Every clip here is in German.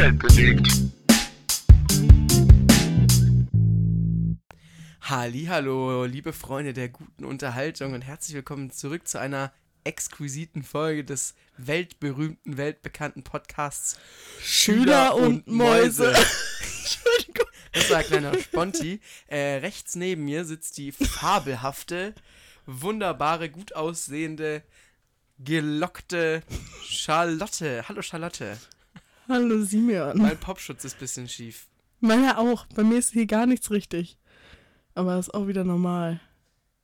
Welt bewegt. Hallo, liebe Freunde der guten Unterhaltung und herzlich willkommen zurück zu einer exquisiten Folge des weltberühmten, weltbekannten Podcasts Schüler und Mäuse. Entschuldigung. Das war ein kleiner Sponti. Äh, rechts neben mir sitzt die fabelhafte, wunderbare, gut aussehende, gelockte Charlotte. Hallo Charlotte. Hallo Simeon. Mein Popschutz ist ein bisschen schief. Meiner auch. Bei mir ist hier gar nichts richtig. Aber ist auch wieder normal.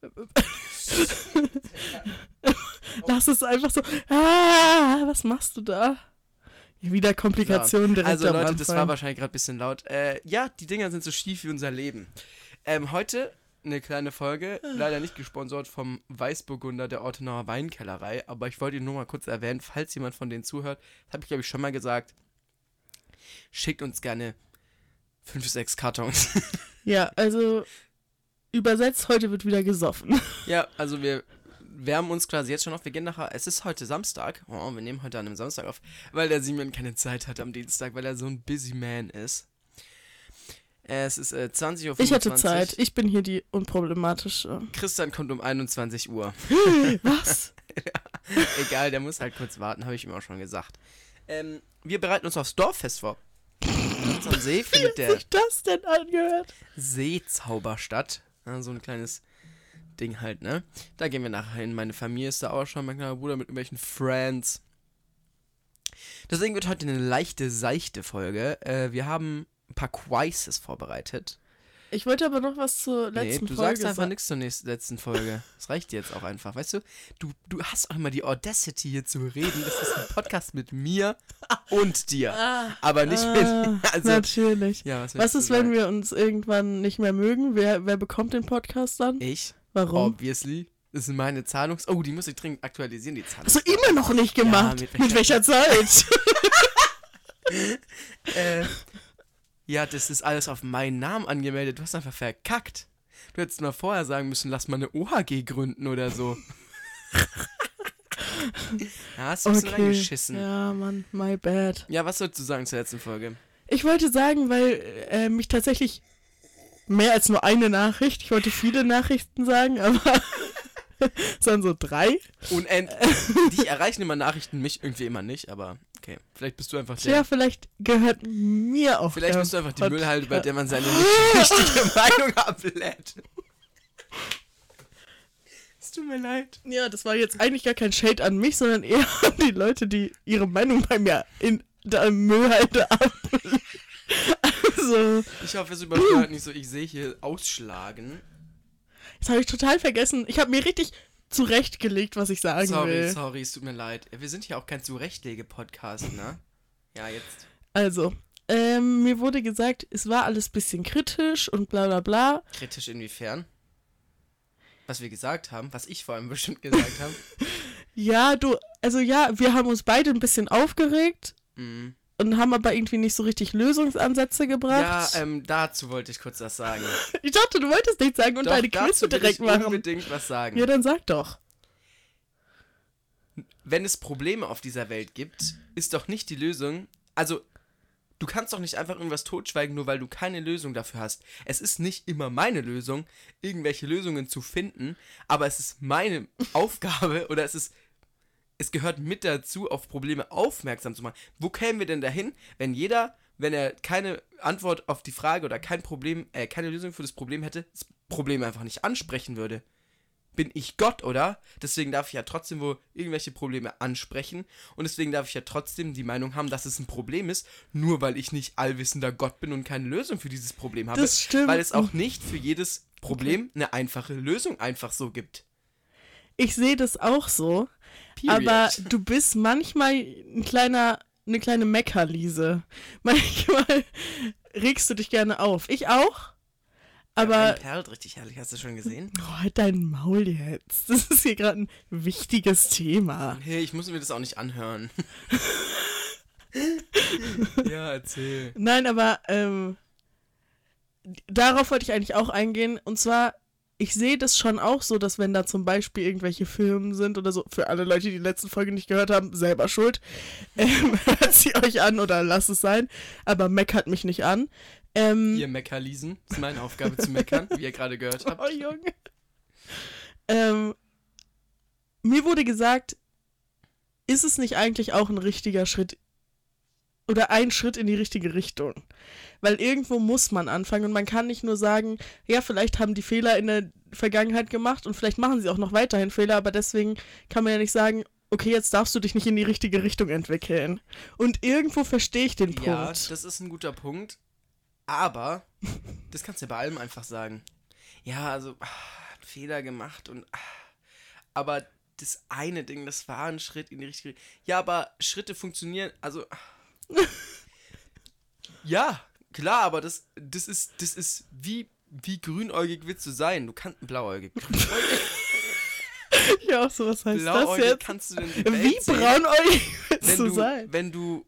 Lass es einfach so. Ah, was machst du da? Wieder Komplikationen direkt Also Leute, das war wahrscheinlich gerade ein bisschen laut. Äh, ja, die Dinger sind so schief wie unser Leben. Ähm, heute eine kleine Folge, leider nicht gesponsert vom Weißburgunder der Ortenauer Weinkellerei, aber ich wollte ihn nur mal kurz erwähnen, falls jemand von denen zuhört. Das habe ich, glaube ich, schon mal gesagt. Schickt uns gerne 5, 6 Kartons. Ja, also übersetzt, heute wird wieder gesoffen. ja, also wir wärmen uns quasi jetzt schon auf. Wir gehen nachher, es ist heute Samstag. Oh, wir nehmen heute an einem Samstag auf, weil der Simon keine Zeit hat am Dienstag, weil er so ein busy man ist. Es ist äh, 20.25 Uhr. Ich hatte Zeit. Ich bin hier die unproblematische. Christian kommt um 21 Uhr. Was? Egal, der muss halt kurz warten, habe ich ihm auch schon gesagt. Ähm, wir bereiten uns aufs Dorffest vor. Unserem See Wie findet hat der sich das denn angehört? Seezauber statt. Ja, so ein kleines Ding halt, ne? Da gehen wir nachher hin. Meine Familie ist da auch schon, mein kleiner Bruder mit irgendwelchen Friends. Deswegen wird heute eine leichte, seichte Folge. Äh, wir haben ein paar Quizzes vorbereitet. Ich wollte aber noch was zur letzten nee, du Folge sagst einfach sagen. nichts zur nächsten, letzten Folge. Das reicht jetzt auch einfach. Weißt du, du, du hast auch immer die Audacity hier zu reden. Das ist ein Podcast mit mir und dir. Ah, Aber nicht ah, mit. Also, natürlich. ja, was, Was ist, wenn wir uns irgendwann nicht mehr mögen? Wer, wer bekommt den Podcast dann? Ich? Warum? Obviously. Das sind meine Zahlungs... Oh, die muss ich dringend aktualisieren, die Zahlungs... Hast du immer noch nicht gemacht? mit mit, welcher Zeit? Äh, ja, das ist alles auf meinen Namen angemeldet. Du hast einfach verkackt. Du hättest mal vorher sagen müssen, lass mal eine OHG gründen oder so. ja, hast du bisschen reingeschissen. Ja. Ja, Mann, my bad. was sollst du sagen zur letzten Folge? Ich wollte sagen, weil äh, mich tatsächlich mehr als nur eine Nachricht, ich wollte viele Nachrichten sagen, aber waren so drei. Unend Dich erreichen immer Nachrichten, mich irgendwie immer nicht, aber okay. Vielleicht bist du einfach der... Tja, vielleicht gehört mir auch. Vielleicht bist du einfach die Podcast- Müllhalde, bei der man seine richtige Meinung ablädt. Es tut mir leid. Ja, das war jetzt eigentlich gar kein Shade an mich, sondern eher an die Leute, die ihre Meinung bei mir in der Müllhalde ab. also, Ich hoffe, es übersteuert nicht so, ich sehe hier ausschlagen. Jetzt habe ich total vergessen. Ich habe mir richtig zurechtgelegt, was ich sagen Sorry, will. sorry, es tut mir leid. Wir sind hier auch kein Zurechtlege-Podcast, ne? Ja, jetzt. Also, ähm, mir wurde gesagt, es war alles bisschen kritisch und bla bla bla. Kritisch inwiefern? Was wir gesagt haben, was ich vor allem bestimmt gesagt habe. Ja, du, also ja, wir haben uns beide ein bisschen aufgeregt Mhm. Und haben aber irgendwie nicht so richtig Lösungsansätze Ja, gebracht. ähm, dazu wollte ich kurz was sagen. ich dachte, du wolltest nichts sagen und Doch, deine dazu Quiz will direkt ich machen. unbedingt was sagen. Ja, dann sag doch. wenn es Probleme auf dieser Welt gibt, ist doch nicht die Lösung. Also, du kannst doch nicht einfach irgendwas totschweigen, nur weil du keine Lösung dafür hast. Es ist nicht immer meine Lösung, irgendwelche Lösungen zu finden, aber es ist meine Aufgabe oder es ist. Es gehört mit dazu, auf Probleme aufmerksam zu machen. Wo kämen wir denn dahin, wenn jeder, wenn er keine Antwort auf die Frage oder kein Problem, äh, keine Lösung für das Problem hätte, das Problem einfach nicht ansprechen würde? bin ich Gott, oder? Deswegen darf ich ja trotzdem wohl irgendwelche Probleme ansprechen und deswegen darf ich ja trotzdem die Meinung haben, dass es ein Problem ist, nur weil ich nicht allwissender Gott bin und keine Lösung für dieses Problem habe. Das stimmt. Weil es auch nicht für jedes Problem eine einfache Lösung einfach so gibt. Ich sehe das auch so, Period. aber du bist manchmal ein kleiner, eine kleine Meckerliese. Manchmal regst du dich gerne auf. Ich auch. Aber Mein perlt richtig herrlich, hast du schon gesehen? oh, halt dein Maul jetzt. Das ist hier gerade ein wichtiges Thema. Hey, ich muss mir das auch nicht anhören. ja, erzähl. Nein, aber ähm, darauf wollte ich eigentlich auch eingehen. Und zwar ich sehe das schon auch so, dass wenn da zum Beispiel irgendwelche Filme sind oder so, für alle Leute, die die letzte Folge nicht gehört haben, selber schuld, ähm, hört sie euch an oder lasst es sein, aber meckert mich nicht an. Ähm, Ihr Meckerliesen. ist meine Aufgabe zu meckern, wie ihr gerade gehört habt. Oh, Junge. Ähm, mir wurde gesagt, ist es nicht eigentlich auch ein richtiger Schritt oder ein Schritt in die richtige Richtung? Weil irgendwo muss man anfangen und man kann nicht nur sagen, ja, vielleicht haben die Fehler in der Vergangenheit gemacht und vielleicht machen sie auch noch weiterhin Fehler, aber deswegen kann man ja nicht sagen, okay, jetzt darfst du dich nicht in die richtige Richtung entwickeln. Und irgendwo verstehe ich den Punkt. Ja, das ist ein guter Punkt. Aber, das kannst du ja bei allem einfach sagen. Ja, also, hat Fehler gemacht und. Ah, aber das eine Ding, das war ein Schritt in die richtige Richtung. Ja, aber Schritte funktionieren, also. ah. ja, klar, aber das, das ist, das ist wie, wie grünäugig willst du sein? Du kannst blauäugig. ja, auch so, was heißt das blauäugig jetzt? kannst du denn die Welt Wie sehen? braunäugig willst wenn du du, sein? wenn du,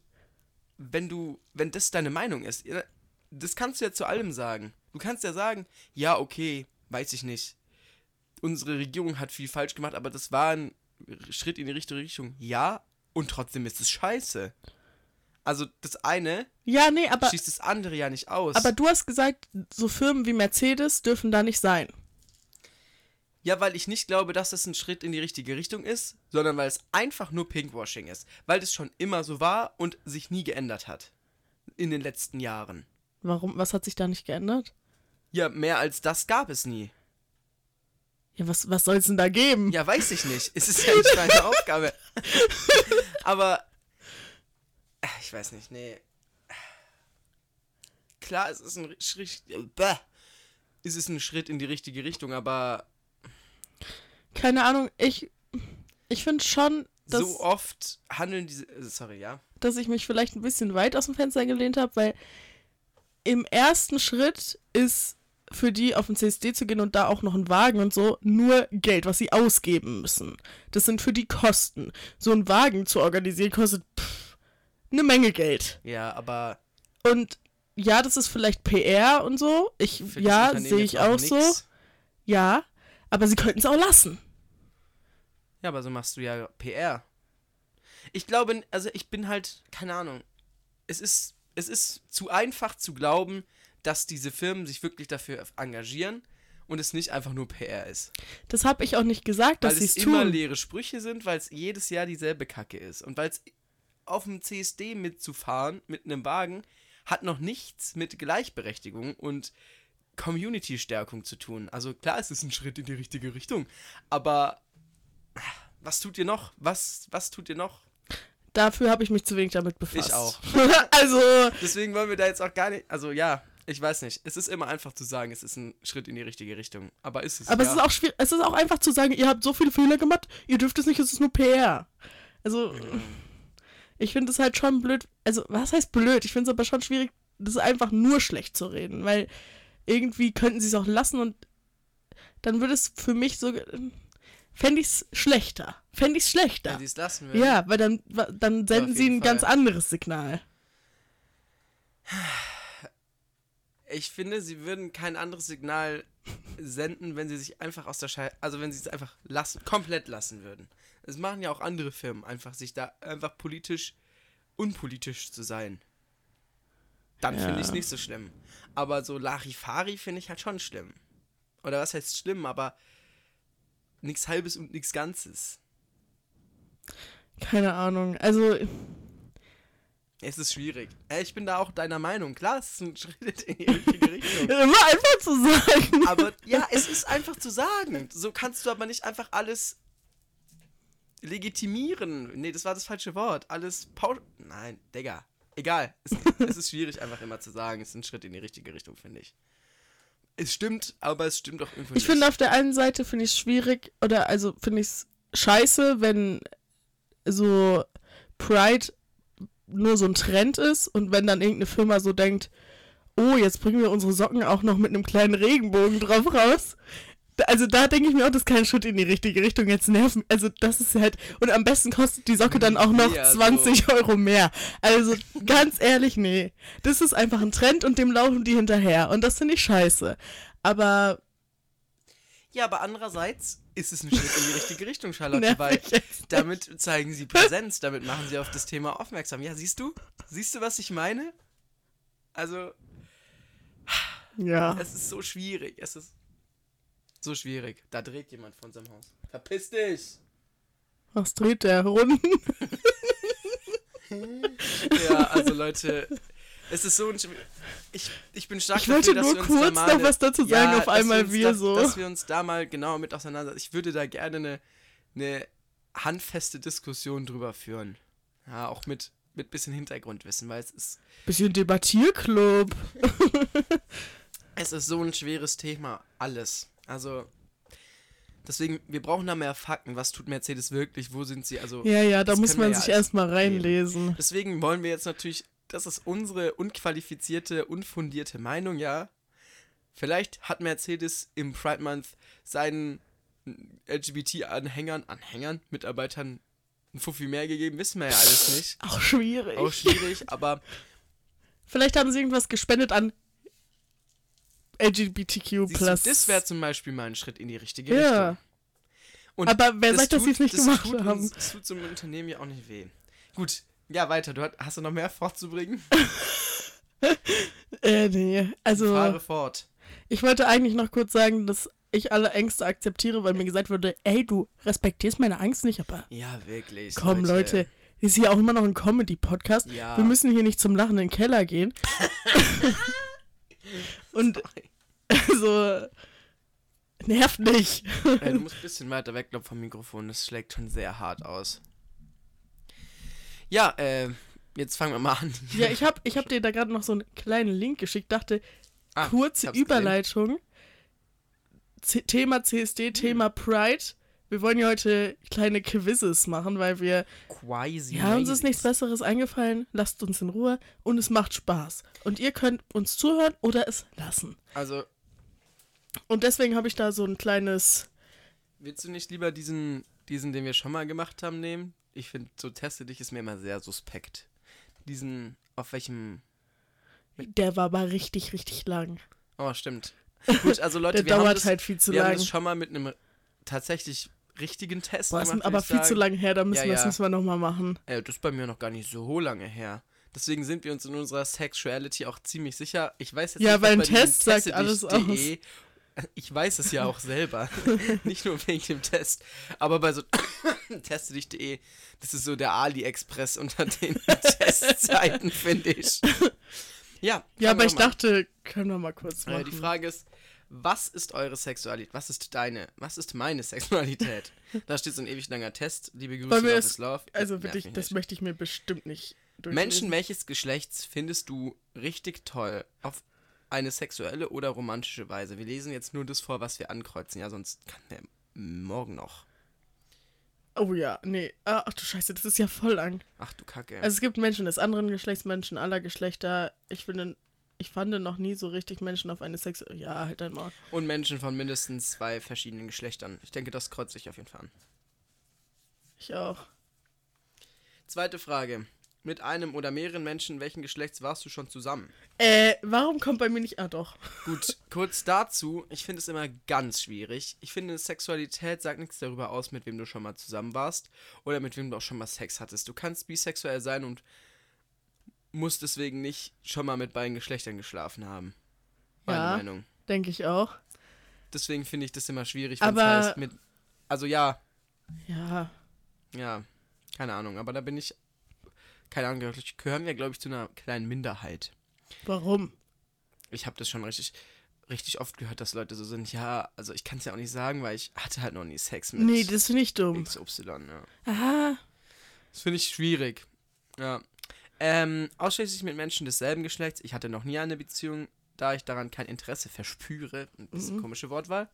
wenn du, wenn das deine Meinung ist, das kannst du ja zu allem sagen. Du kannst ja sagen, ja, okay, weiß ich nicht. Unsere Regierung hat viel falsch gemacht, aber das war ein Schritt in die richtige Richtung. Ja, und trotzdem ist es scheiße. Also das eine Ja, nee, aber, schließt das andere ja nicht aus. aber du hast gesagt, so Firmen wie Mercedes dürfen da nicht sein. ja, weil ich nicht glaube, dass das ein Schritt in die richtige Richtung ist, sondern weil es einfach nur Pinkwashing ist. Weil das schon immer so war und sich nie geändert hat. In den letzten Jahren. Warum? Was hat sich da nicht geändert? Ja, mehr als das gab es nie. Ja, was, was soll es denn da geben? Ja, weiß ich nicht. Es ist ja nicht meine Aufgabe. Aber ich weiß nicht, nee. Klar, es ist ein Schritt. Bäh. Es ist ein Schritt in die richtige Richtung, aber Keine Ahnung, ich, ich finde schon, dass, so oft handeln diese. äh, Sorry, ja. dass ich mich vielleicht ein bisschen weit aus dem Fenster gelehnt habe, weil im ersten Schritt ist für die auf den CSD zu gehen und da auch noch einen Wagen und so nur Geld, was sie ausgeben müssen. Das sind für die Kosten. So einen Wagen zu organisieren kostet pff, eine Menge Geld. Ja, aber Und ja, das ist vielleicht PR und so. Ich, ja, sehe ich auch so. nix. Ja, aber sie könnten es auch lassen. Ja, aber so machst du ja PR. Ich glaube, also ich bin halt, keine Ahnung. Es ist, es ist zu einfach zu glauben, dass diese Firmen sich wirklich dafür engagieren und es nicht einfach nur PR ist. Das habe ich auch nicht gesagt, dass weil sie es es immer tun. leere Sprüche sind, weil es jedes Jahr dieselbe Kacke ist. Und weil es auf dem CSD mitzufahren mit einem Wagen hat noch nichts mit Gleichberechtigung und Community-Stärkung zu tun. Also klar, es ist ein Schritt in die richtige Richtung, aber was tut ihr noch? Was, was tut ihr noch? Dafür habe ich mich zu wenig damit befasst. Ich auch. also, Deswegen wollen wir da jetzt auch gar nicht. Also ja, ich weiß nicht. Es ist immer einfach zu sagen, es ist ein Schritt in die richtige Richtung. Aber ist es? aber ja. es ist auch schwierig, es ist auch einfach zu sagen, ihr habt so viele Fehler gemacht, ihr dürft es nicht, es ist nur PR. Also, ich finde es halt schon blöd. Also, was heißt blöd? Ich finde es aber schon schwierig, das einfach nur schlecht zu reden, weil irgendwie könnten sie es auch lassen und dann würde es für mich so. Fände ich es schlechter. Fände ich es schlechter. Wenn sie es lassen würden. Ja, weil dann, dann senden sie ein ganz Fall. anderes Signal. Ich finde, sie würden kein anderes Signal senden, wenn sie sich einfach aus der Scheiße, also wenn sie es einfach lassen, komplett lassen würden. Es machen ja auch andere Firmen, einfach sich da einfach politisch unpolitisch zu sein. Dann Ja. finde ich es nicht so schlimm. Aber so Larifari finde ich halt schon schlimm. Oder was heißt schlimm, aber nichts Halbes und nichts Ganzes. Keine Ahnung. Also, Es ist schwierig. Äh, Ich bin da auch deiner Meinung. Klar, es ist ein Schritt in die richtige Richtung. immer einfach zu sagen. Aber ja, es ist einfach zu sagen. So kannst du aber nicht einfach alles legitimieren. Nee, das war das falsche Wort. Alles pausch. Nein, Digga. Egal. Es, es ist schwierig, einfach immer zu sagen. Es ist ein Schritt in die richtige Richtung, finde ich. Es stimmt, aber es stimmt auch irgendwo Ich finde auf der einen Seite finde ich es schwierig oder also finde ich es scheiße, wenn so Pride nur so ein Trend ist und wenn dann irgendeine Firma so denkt, oh, jetzt bringen wir unsere Socken auch noch mit einem kleinen Regenbogen drauf raus. Also da denke ich mir auch, das ist kein Schritt in die richtige Richtung. Jetzt nerven. Also das ist halt. Und am besten kostet die Socke dann auch noch Ja, so. 20 Euro mehr. Also ganz ehrlich, nee. Das ist einfach ein Trend und dem laufen die hinterher. Und das finde ich scheiße. Aber Ja, aber andererseits ist es ein Schritt in die richtige Richtung, Charlotte, weil damit zeigen sie Präsenz, damit machen sie auf das Thema aufmerksam. Ja, siehst du? Siehst du, was ich meine? Also, Ja. es ist so schwierig. Es ist so schwierig. Da dreht jemand von seinem Haus. Verpiss dich! Was dreht der? Runden? Ja, also Leute, es ist so ein. Ich, ich bin stark Ich wollte dafür, dass nur wir kurz da noch was dazu sagen, auf dass einmal uns wir da, so. Dass wir uns da mal genau mit auseinandersetzen. Ich würde da gerne eine, eine handfeste Diskussion drüber führen. Ja, auch mit, mit bisschen Hintergrundwissen, weil es ist, Bisschen Debattierclub. es ist so ein schweres Thema, alles. Also, deswegen, wir brauchen da mehr Fakten. Was tut Mercedes wirklich? Wo sind sie? Also, Ja, ja, da muss man ja sich erstmal reinlesen. Deswegen wollen wir jetzt natürlich, das ist unsere unqualifizierte, unfundierte Meinung, ja. Vielleicht hat Mercedes im Pride Month seinen LGBT-Anhängern, Anhängern, Mitarbeitern ein Fuffi mehr gegeben, wissen wir ja alles nicht. Auch schwierig. Auch schwierig, aber Vielleicht haben sie irgendwas gespendet an LGBTQ+. du, das wäre zum Beispiel mal ein Schritt in die richtige Ja. Richtung. Und Aber wer das sagt, dass sie es tut- nicht das gemacht tut haben? Das tut so einem Unternehmen ja auch nicht weh. Gut, ja, weiter. Du hast, hast du noch mehr vorzubringen? Äh, nee. Also, Fahre fort. ich wollte eigentlich noch kurz sagen, dass ich alle Ängste akzeptiere, weil mir gesagt wurde, ey, du respektierst meine Angst nicht, aber Ja, wirklich. komm, Leute, ist hier auch immer noch ein Comedy-Podcast. Ja. Wir müssen hier nicht zum Lachen in den Keller gehen. Und also, nervt nicht. Ey, du musst ein bisschen weiter weg, glaub, vom Mikrofon. Das schlägt schon sehr hart aus. Ja, äh, jetzt fangen wir mal an. Ja, ich hab, ich hab dir da gerade noch so einen kleinen Link geschickt, dachte, Ah, kurze Überleitung. Thema CSD, Thema Pride. Wir wollen ja heute kleine Quizzes machen, weil wir, Quasi. ja, uns ist nichts Besseres eingefallen. Lasst uns in Ruhe und es macht Spaß. Und ihr könnt uns zuhören oder es lassen. Also, Und deswegen habe ich da so ein kleines, willst du nicht lieber diesen, diesen, den wir schon mal gemacht haben, nehmen? Ich finde, so teste dich ist mir immer sehr suspekt. Diesen, auf welchem. der war aber richtig, richtig lang. Oh, stimmt. Gut, also Leute, Der wir, haben dauert das, halt viel zu wir haben lang. das schon mal mit einem tatsächlich richtigen Test Boah, gemacht. aber viel zu sagen. lang her, da müssen Ja, wir das ja. müssen wir nochmal machen. Äh, das ist bei mir noch gar nicht so lange her. Deswegen sind wir uns in unserer Sexuality auch ziemlich sicher. Ich weiß jetzt Ja, nicht, weil ein Test sagt teste-dich.de Ich weiß es ja auch selber. nicht nur wegen dem Test. Aber bei so teste-dich.de, das ist so der AliExpress unter den Testseiten, finde ich. Ja, Ja, aber ich mal dachte, können wir mal kurz machen. Äh, die Frage ist, was ist eure Sexualität? Was ist deine? Was ist meine Sexualität? da steht so ein ewig langer Test. Liebe Grüße, Love is Love. Also wirklich, das nicht. möchte ich mir bestimmt nicht durchlesen. Menschen welches Geschlechts findest du richtig toll? Auf eine sexuelle oder romantische Weise? Wir lesen jetzt nur das vor, was wir ankreuzen. Ja, sonst kann der morgen noch. Oh ja, nee. Ah, Ach du Scheiße, das ist ja voll lang. Ach du Kacke. Also es gibt Menschen des anderen Geschlechts, Menschen aller Geschlechter. Ich finde, ich fand noch nie so richtig Menschen auf eine Sex... Ja, halt einmal. Und Menschen von mindestens zwei verschiedenen Geschlechtern. Ich denke, das kreuzt sich auf jeden Fall an. Ich auch. Zweite Frage. Mit einem oder mehreren Menschen, welchen Geschlechts warst du schon zusammen? Äh, warum kommt bei mir nicht... Ah doch. Gut, kurz dazu. Ich finde es immer ganz schwierig. Ich finde, Sexualität sagt nichts darüber aus, mit wem du schon mal zusammen warst oder mit wem du auch schon mal Sex hattest. Du kannst bisexuell sein und musst deswegen nicht schon mal mit beiden Geschlechtern geschlafen haben. Meine Ja. Meinung. Denke ich auch. Deswegen finde ich das immer schwierig, wenn es heißt mit. Also ja, Ja. ja, keine Ahnung, aber da bin ich. Keine Ahnung, gehören wir, glaube ich, zu einer kleinen Minderheit. Warum? ich habe das schon richtig, richtig oft gehört, dass Leute so sind, ja, also ich kann es ja auch nicht sagen, weil ich hatte halt noch nie Sex mit Nee, das finde ich dumm. XY, ja. Ah. Das finde ich schwierig. Ja. Ähm, ausschließlich mit Menschen desselben Geschlechts. Ich hatte noch nie eine Beziehung, da ich daran kein Interesse verspüre. Ein bisschen Mhm. komische Wortwahl.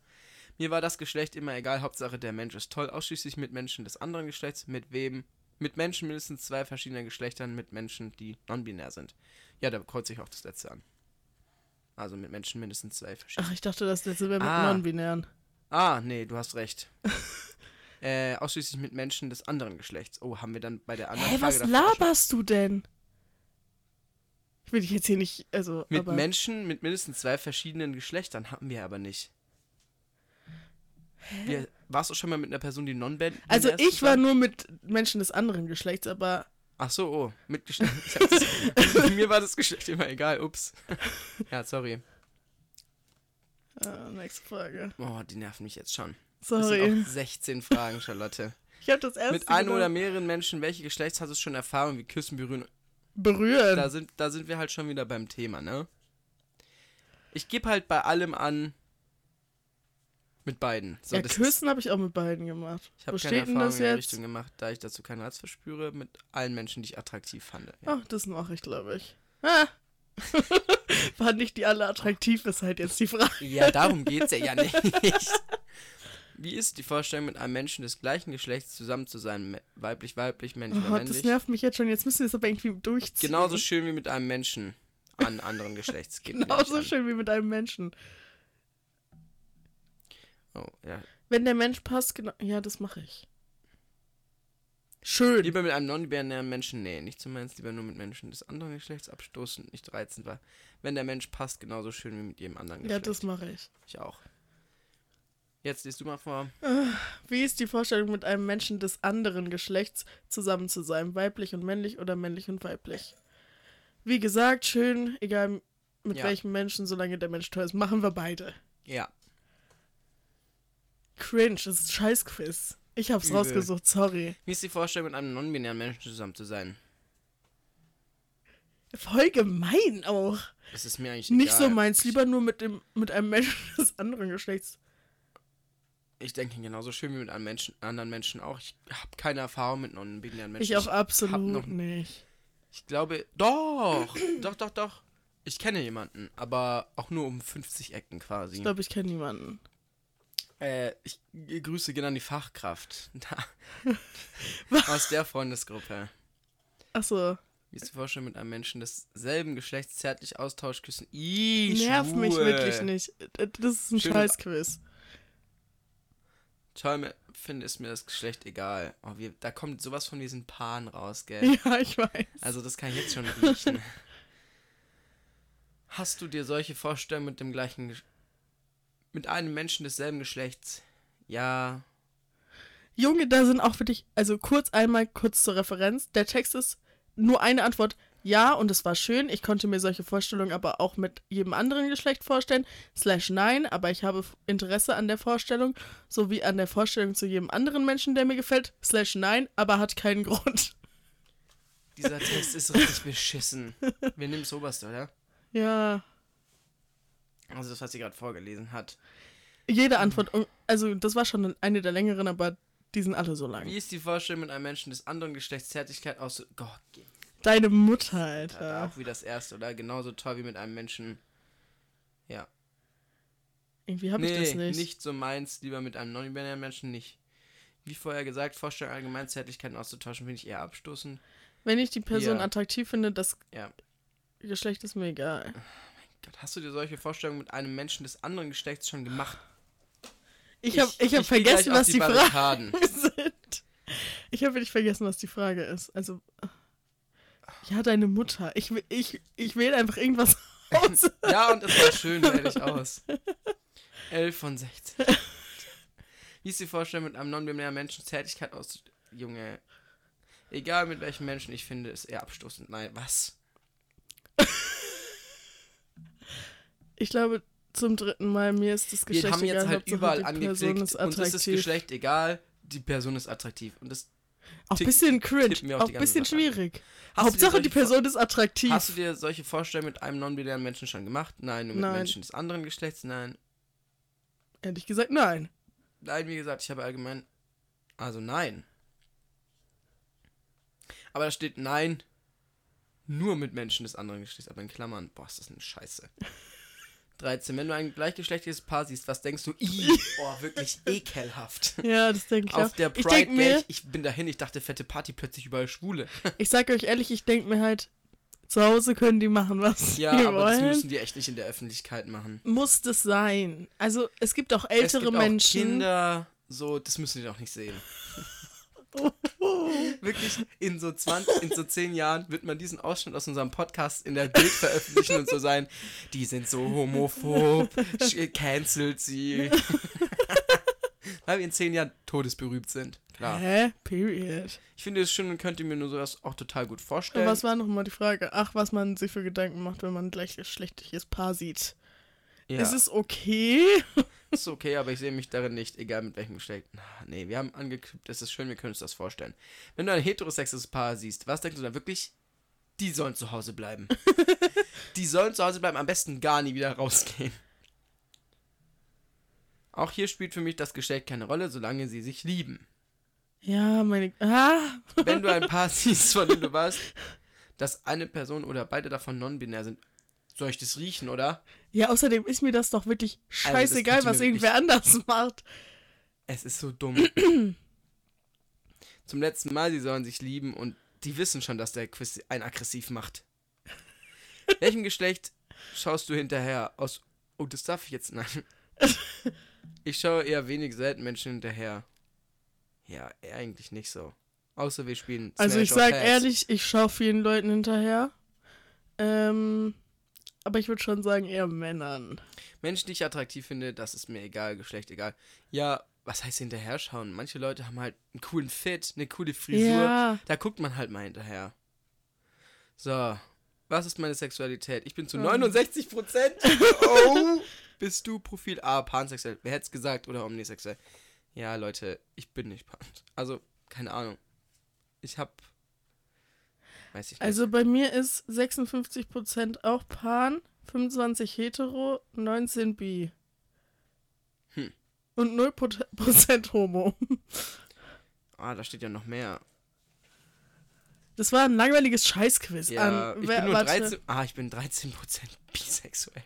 Mir war das Geschlecht immer egal, Hauptsache der Mensch ist toll. Ausschließlich mit Menschen des anderen Geschlechts, mit wem? Mit Menschen mindestens zwei verschiedenen Geschlechtern, mit Menschen, die non-binär sind. Ja, da kreuze ich auch das letzte an. Also mit Menschen mindestens zwei verschiedene. Ach, ich dachte, das letzte wäre mit Ah. Non-Binären. Ah, nee, du hast recht. äh, ausschließlich mit Menschen des anderen Geschlechts. Oh, haben wir dann bei der anderen Hä, Frage was laberst du denn? Ich will dich jetzt hier nicht, also, Mit aber, Menschen mit mindestens zwei verschiedenen Geschlechtern hatten wir aber nicht. Wie, warst du schon mal mit einer Person, die non-binär Also ich war nur mit Menschen des anderen Geschlechts, aber Ach so, oh. Mit Geschlecht. Mir war das Geschlecht immer egal. Ups. Ja, sorry. äh, nächste Frage. Oh, die nerven mich jetzt schon. Das sind Sorry. auch 16 Fragen, Charlotte. Ich habe das erste Mit einem oder mehreren Menschen, welche Geschlechts hast du schon Erfahrung wie Küssen, Berühren? berühren. Da sind, da sind wir halt schon wieder beim Thema, ne? Ich gebe halt bei allem an. Mit beiden. So, ja, Küssen habe ich auch mit beiden gemacht. Ich habe keine Erfahrung das in der? Richtung gemacht, da ich dazu keinen Reiz verspüre, mit allen Menschen, die ich attraktiv fand. Ja. Ach, das mache ich, glaube ich. Ah. Fand ich die alle attraktiv, ist halt jetzt die Frage. Ja, darum geht's ja, ja nicht. Wie ist die Vorstellung, mit einem Menschen des gleichen Geschlechts zusammen zu sein? Weiblich, weiblich, männlich Oh, oder das männlich? nervt mich jetzt schon. Jetzt müssen wir es aber irgendwie durchziehen. Genauso schön wie mit einem Menschen an anderen Geschlechts. Genauso schön wie mit einem Menschen. Oh, ja. Wenn der Mensch passt, genau. Ja, das mache ich. Schön. Lieber mit einem non-binären Menschen, nee, nicht zu meins, lieber nur mit Menschen des anderen Geschlechts abstoßend, nicht reizend war. Wenn der Mensch passt, genauso schön wie mit jedem anderen ja, Geschlecht. das mache ich. ich auch. Jetzt liest du mal vor. Wie ist die Vorstellung, mit einem Menschen des anderen Geschlechts zusammen zu sein? Weiblich und männlich oder männlich und weiblich? Wie gesagt, schön, egal mit Ja. welchem Menschen, solange der Mensch toll ist, machen wir beide. Ja. Cringe, das ist ein Scheißquiz. Ich hab's Übel. rausgesucht, sorry. Wie ist die Vorstellung, mit einem non-binären Menschen zusammen zu sein? Voll gemein auch. Das ist mir eigentlich Nicht egal. so meins, lieber nur mit dem mit einem Menschen des anderen Geschlechts. Ich denke genauso schön wie mit einem Menschen, anderen Menschen auch. Ich habe keine Erfahrung mit non-binären Menschen. Ich auch absolut noch- nicht. Ich glaube, doch, doch, doch, doch. Ich kenne jemanden, aber auch nur um 50 Ecken quasi. Ich glaube, ich kenne niemanden. Äh, ich grüße gerne an die Fachkraft. Aus der Freundesgruppe. Achso, Wie ist die Vorstellung mit einem Menschen desselben Geschlechts zärtlich Austausch küssen? Ih, nerv mich schwul. wirklich nicht. Äh, Das ist ein Schön- Scheißquiz. Toll, mir, finde ist mir das Geschlecht egal. Oh, wir, da kommt sowas von diesen Paaren raus, gell? Ja, ich weiß. Also das kann ich jetzt schon riechen. Hast du dir solche Vorstellungen mit dem gleichen Gesch- mit einem Menschen desselben Geschlechts? Ja. Junge, da sind auch für dich, also kurz einmal kurz zur Referenz. Der Text ist nur eine Antwort. Ja, und es war schön. Ich konnte mir solche Vorstellungen aber auch mit jedem anderen Geschlecht vorstellen. Slash nein, aber ich habe Interesse an der Vorstellung, sowie an der Vorstellung zu jedem anderen Menschen, der mir gefällt. Slash nein, aber hat keinen Grund. Dieser Text ist richtig beschissen. Wir nehmen das oberste, oder? Ja, Also das, was sie gerade vorgelesen hat. jede Antwort, also das war schon eine der längeren, aber die sind alle so lang. Wie ist die Vorstellung mit einem Menschen des anderen Geschlechts Zärtlichkeit aus... Gott, Deine Mutter, Alter. auch wie das erste, oder? Genauso toll wie mit einem Menschen... Ja. Irgendwie habe nee, ich das nicht. so meins, lieber mit einem non-binären Menschen nicht. Wie vorher gesagt, Vorstellung allgemein Zärtlichkeiten auszutauschen, finde ich eher abstoßend. Wenn ich die Person Ja. attraktiv finde, das Ja. Geschlecht ist mir egal. Gott, hast du dir solche Vorstellungen mit einem Menschen des anderen Geschlechts schon gemacht? Ich habe ich hab geh gleich vergessen, was die, Fragen Barrikaden. sind. Ich habe wirklich vergessen, was die Frage ist. Also, ja, deine Mutter. Ich, will- ich, ich wähle einfach irgendwas aus. Ja, und es war schön, wähle ich aus. 11 von 16. Wie ist die Vorstellung mit einem non-binären Menschen Zärtlichkeit aus? Junge. Egal mit welchem Menschen ich finde, ist eher abstoßend. Nein, was? Ich glaube, zum dritten Mal, mir ist das Wir Geschlecht haben jetzt egal, halt Hauptsache überall die Person angeklickt, ist uns ist. Geschlecht egal, die Person ist attraktiv. Und das Auch ein bisschen cringe, wir auch ein bisschen Sache schwierig. Hauptsache, die solche Vor- Person ist attraktiv. Hast du dir solche Vorstellungen mit einem non-binären Menschen schon gemacht? Nein, nur mit Nein. Menschen des anderen Geschlechts? Nein. Ehrlich gesagt, nein. Nein, wie gesagt, ich habe allgemein. Also nein. Aber da steht nein. Nur mit Menschen des anderen Geschlechts. Aber in Klammern. Boah, ist das eine Scheiße. 13. Wenn du ein gleichgeschlechtliches Paar siehst, was denkst du? Ih, boah, wirklich ekelhaft. Ja, das denke ich Auf auch. der ich Pride denke mir, ich bin dahin, ich dachte, fette Party, plötzlich überall Schwule. ich sag euch ehrlich, ich denke mir halt, zu Hause können die machen, was Ja, sie aber das wollen. müssen die echt nicht in der Öffentlichkeit machen. Muss das sein? Also, es gibt auch es ältere gibt Menschen. Auch Kinder, so, das müssen die doch nicht sehen. Wirklich, in so 20, in so 10 Jahren wird man diesen Ausschnitt aus unserem Podcast in der Bild veröffentlichen und so sein, die sind so homophob, cancelt sie. Weil wir in zehn Jahren todesberühmt sind. Klar. Hä? Period. Ich finde es schön und könnte mir nur sowas auch total gut Und vorstellen. was war nochmal die Frage? Ach, was man sich für Gedanken macht, wenn man ein gleichgeschlechtliches Paar sieht. ja, Ist es okay? Ist okay, aber ich sehe mich darin nicht, egal mit welchem Geschlecht. Nee, wir haben angekündigt, das ist schön, wir können uns das vorstellen. Wenn du ein heterosexuelles Paar siehst, was denkst du dann wirklich? Die sollen zu Hause bleiben. die sollen zu Hause bleiben, am besten gar nie wieder rausgehen. Auch hier spielt für mich das Geschlecht keine Rolle, solange sie sich lieben. Ja, meine. Ah! Wenn du ein Paar siehst, von dem du weißt, dass eine Person oder beide davon non-binär sind, soll ich das riechen, oder? Ja, außerdem ist mir das doch wirklich Also, scheißegal, mir was irgendwer anders macht. Es ist so dumm. Zum letzten Mal, sie sollen sich lieben und die wissen schon, dass der Quiz einen aggressiv macht. Welchem Geschlecht schaust du hinterher? Aus. Oh, das darf ich jetzt. Nein. Ich schaue eher wenig selten Menschen hinterher. Ja, eher eigentlich nicht so. Außer wir spielen. Also ich Smash or sag Pass. ehrlich, ich schaue vielen Leuten hinterher. Ähm, aber ich würde schon sagen, eher Männern. Menschen, die ich attraktiv finde, das ist mir egal, Geschlecht egal. Ja, was heißt hinterher schauen? Manche Leute haben halt einen coolen Fit, eine coole Frisur. Ja. Da guckt man halt mal hinterher. So, was ist meine Sexualität? Ich bin zu Ähm. 69 Prozent. Oh, bist du Profil A, pansexuell? Wer hätte es gesagt? Oder omnisexuell? Ja, Leute, ich bin nicht pan. Also, keine Ahnung. Ich hab. Weiß ich nicht. Also bei mir ist 56% auch Pan, 25 hetero, 19 bi. Hm. Und 0% homo. ah, da steht ja noch mehr. Das war ein langweiliges Scheißquiz. Ja, an, ich wer- bin nur warte. 13. Ah, ich bin 13% bisexuell.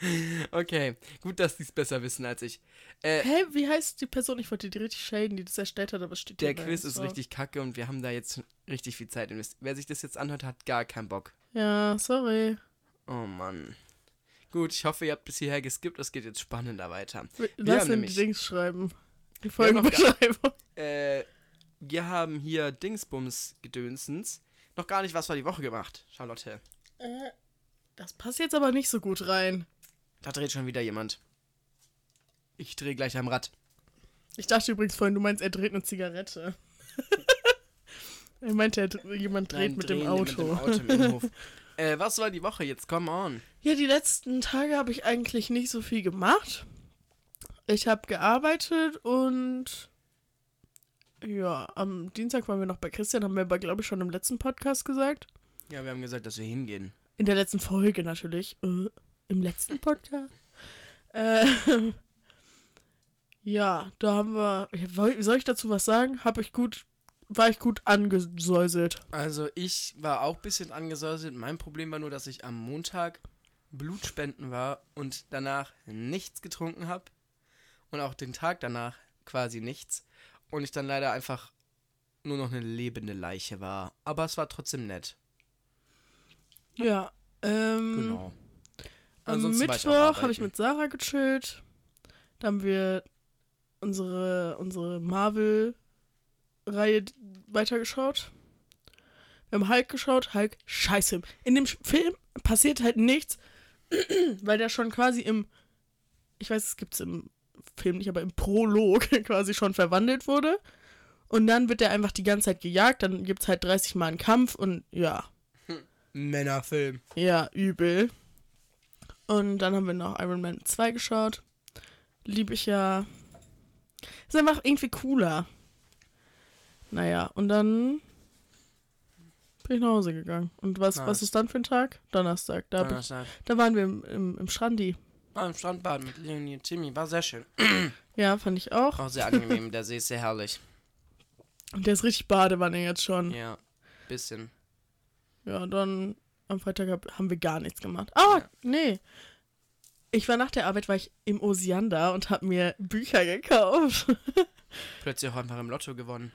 okay, gut, dass die es besser wissen als ich. Äh, Hä, wie heißt die Person? Ich wollte die richtig shaden, die das erstellt hat, aber steht der Quiz ist drauf. richtig kacke und wir haben da jetzt richtig viel Zeit investiert. Wer sich das jetzt anhört, hat gar keinen Bock. Ja, sorry. Oh Mann. Gut, ich hoffe, ihr habt bis hierher geskippt. Es geht jetzt spannender weiter. Lass haben den nämlich- Dings schreiben. Die Wir Folgenbeschreibung. Äh, wir haben hier Dingsbums-Gedönsens. Noch gar nicht was war die Woche gemacht, Charlotte. Äh, das passt jetzt aber nicht so gut rein. Da dreht schon wieder jemand. Ich drehe gleich am Rad. Ich dachte übrigens vorhin, du meinst, er dreht eine Zigarette. er meinte, er, jemand dreht Nein, mit, dem Auto. Mit dem Auto äh, was war die Woche jetzt? Come on. Ja, die letzten Tage habe ich eigentlich nicht so viel gemacht. Ich habe gearbeitet und ja, am Dienstag waren wir noch bei Christian, haben wir aber, glaube ich, schon im letzten Podcast gesagt. Ja, wir haben gesagt, dass wir hingehen. In der letzten Folge natürlich. Äh, Im letzten Podcast. Äh, ja, da haben wir. Soll ich dazu was sagen? Habe ich gut. War ich gut angesäuselt. Also ich war auch ein bisschen angesäuselt. Mein Problem war nur, dass ich am Montag Blutspenden war und danach nichts getrunken habe. Und auch den Tag danach quasi nichts. Und ich dann leider einfach nur noch eine lebende Leiche war. Aber es war trotzdem nett. Ja. Ähm, Genau. Am Ansonsten auch Mittwoch habe ich mit Sarah gechillt. Da haben wir unsere, unsere Marvel-Reihe weitergeschaut. Wir haben Hulk geschaut. Hulk, scheiße. In dem Film passiert halt nichts, weil der schon quasi im, ich weiß, es gibt es im Film nicht, aber im Prolog quasi schon verwandelt wurde. Und dann wird er einfach die ganze Zeit gejagt. Dann gibt es halt 30 Mal einen Kampf und ja, Männerfilm. ja, übel. Und dann haben wir noch Iron Man 2 geschaut. Liebe ich ja. Ist einfach irgendwie cooler. Naja, und dann bin ich nach Hause gegangen. Und was, Nice. was ist dann für ein Tag? Donnerstag. Da, hab ich, Donnerstag. da waren wir im, im, im Strandi. War im Strandbad mit Leonie und Timmy. War sehr schön. Ja, fand ich auch. Auch sehr angenehm. Der See ist sehr herrlich. Und der ist richtig Badewanne jetzt schon. Ja, Ja, bisschen. dann am Freitag hab, haben wir gar nichts gemacht. Ah, Ja. nee. Ich war nach der Arbeit, war ich im Osiander und habe mir Bücher gekauft. Plötzlich auch einfach im Lotto gewonnen.